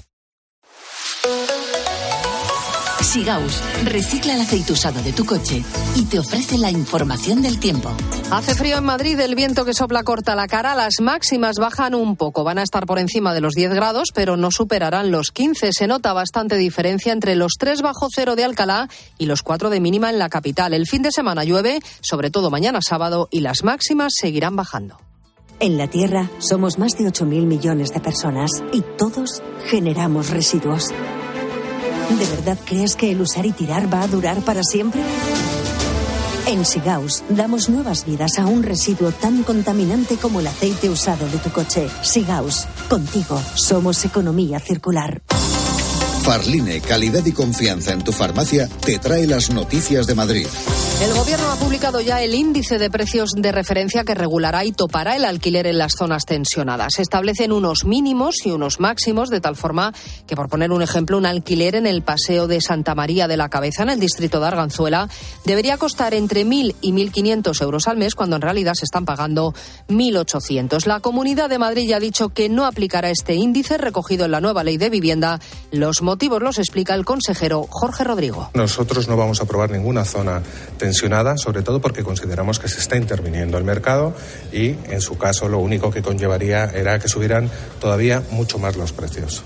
Sigaus recicla el aceite usado de tu coche y te ofrece la información del tiempo. Hace frío en Madrid, el viento que sopla corta la cara, las máximas bajan un poco, van a estar por encima de los 10 grados, pero no superarán los 15. Se nota bastante diferencia entre los 3 bajo cero de Alcalá y los 4 de mínima en la capital. El fin de semana llueve, sobre todo mañana sábado, y las máximas seguirán bajando. En la Tierra somos más de 8.000 millones de personas y todos generamos residuos. ¿De verdad crees que el usar y tirar va a durar para siempre? En Sigaus damos nuevas vidas a un residuo tan contaminante como el aceite usado de tu coche. Sigaus, contigo somos economía circular. Farline, calidad y confianza en tu farmacia, te trae las noticias de Madrid. El gobierno ha publicado ya el índice de precios de referencia que regulará y topará el alquiler en las zonas tensionadas. Se establecen unos mínimos y unos máximos, de tal forma que, por poner un ejemplo, un alquiler en el Paseo de Santa María de la Cabeza, en el distrito de Arganzuela, debería costar entre 1.000 y 1.500 euros al mes, cuando en realidad se están pagando 1.800. La Comunidad de Madrid ya ha dicho que no aplicará este índice recogido en la nueva ley de vivienda. Los los explica el consejero Jorge Rodrigo. Nosotros no vamos a aprobar ninguna zona tensionada, sobre todo porque consideramos que se está interviniendo el mercado y, en su caso, lo único que conllevaría era que subieran todavía mucho más los precios.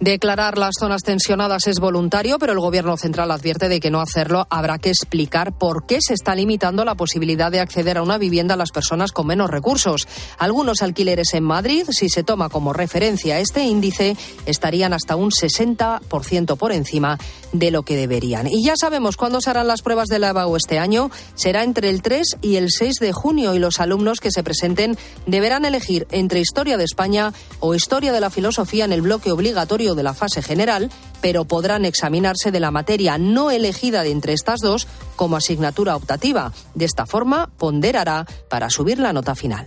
Declarar las zonas tensionadas es voluntario, pero el Gobierno central advierte de que no hacerlo habrá que explicar por qué se está limitando la posibilidad de acceder a una vivienda a las personas con menos recursos. Algunos alquileres en Madrid, si se toma como referencia este índice, estarían hasta un 60% por encima de lo que deberían. Y ya sabemos cuándo se harán las pruebas de la EBAU este año. Será entre el 3 y el 6 de junio y los alumnos que se presenten deberán elegir entre Historia de España o Historia de la Filosofía en el bloque obligatorio de la fase general, pero podrán examinarse de la materia no elegida de entre estas dos como asignatura optativa. De esta forma, ponderará para subir la nota final.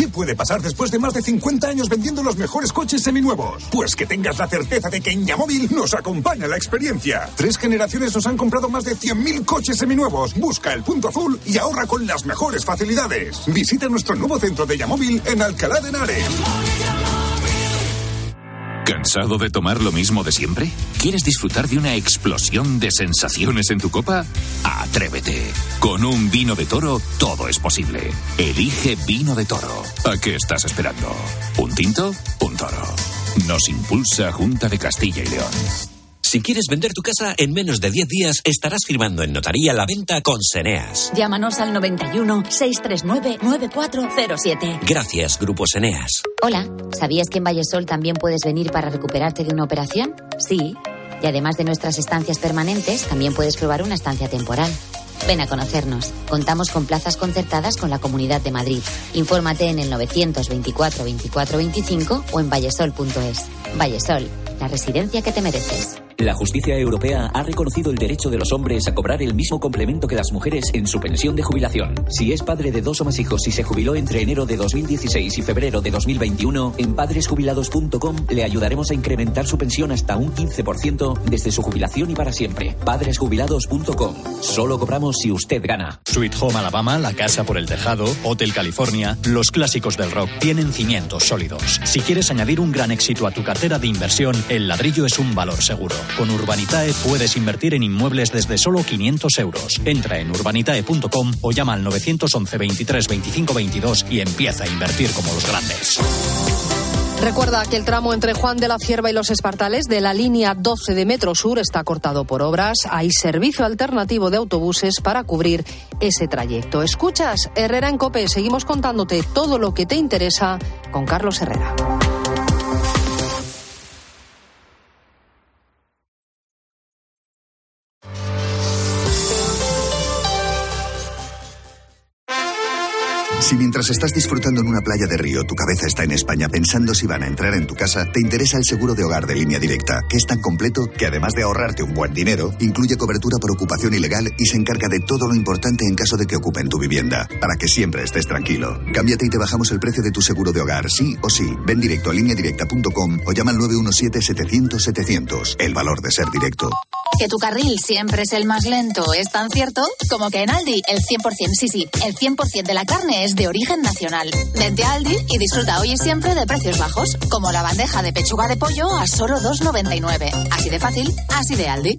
¿Qué puede pasar después de más de 50 años vendiendo los mejores coches seminuevos? Pues que tengas la certeza de que en Yamóvil nos acompaña la experiencia. Tres generaciones nos han comprado más de 100.000 coches seminuevos. Busca el punto azul y ahorra con las mejores facilidades. Visita nuestro nuevo centro de Yamóvil en Alcalá de Henares. ¿Cansado de tomar lo mismo de siempre? ¿Quieres disfrutar de una explosión de sensaciones en tu copa? Atrévete. Con un vino de toro todo es posible. Elige vino de toro. ¿A qué estás esperando? ¿Un tinto? Un toro. Nos impulsa Junta de Castilla y León. Si quieres vender tu casa en menos de 10 días, estarás firmando en notaría la venta con Seneas. Llámanos al 91 639 9407. Gracias, Grupo Seneas. Hola, ¿sabías que en Vallesol también puedes venir para recuperarte de una operación? Sí. Y además de nuestras estancias permanentes, también puedes probar una estancia temporal. Ven a conocernos. Contamos con plazas concertadas con la Comunidad de Madrid. Infórmate en el 924 24 25 o en vallesol.es. Vallesol, la residencia que te mereces. La justicia europea ha reconocido el derecho de los hombres a cobrar el mismo complemento que las mujeres en su pensión de jubilación. Si es padre de dos o más hijos y se jubiló entre enero de 2016 y febrero de 2021, en padresjubilados.com le ayudaremos a incrementar su pensión hasta un 15% desde su jubilación y para siempre. Padresjubilados.com. Solo cobramos si usted gana. Sweet Home Alabama, La Casa por el Tejado, Hotel California, los clásicos del rock tienen cimientos sólidos. Si quieres añadir un gran éxito a tu cartera de inversión, el ladrillo es un valor seguro. Con Urbanitae puedes invertir en inmuebles desde solo 500 euros. Entra en urbanitae.com o llama al 911 23 25 22 y empieza a invertir como los grandes. Recuerda que el tramo entre Juan de la Cierva y los Espartales de la línea 12 de Metro Sur está cortado por obras. Hay servicio alternativo de autobuses para cubrir ese trayecto. Escuchas Herrera en Cope. Seguimos contándote todo lo que te interesa con Carlos Herrera. Si mientras estás disfrutando en una playa de río, tu cabeza está en España pensando si van a entrar en tu casa, te interesa el seguro de hogar de línea directa, que es tan completo que además de ahorrarte un buen dinero, incluye cobertura por ocupación ilegal y se encarga de todo lo importante en caso de que ocupen tu vivienda, para que siempre estés tranquilo. Cámbiate y te bajamos el precio de tu seguro de hogar, sí o sí. Ven directo a lineadirecta.com o llama al 917-700-700. El valor de ser directo. Que tu carril siempre es el más lento es tan cierto como que en Aldi el 100%, sí, sí, el 100% de la carne es de origen nacional. Vente a Aldi y disfruta hoy y siempre de precios bajos, como la bandeja de pechuga de pollo a solo 2,99. Así de fácil, así de Aldi.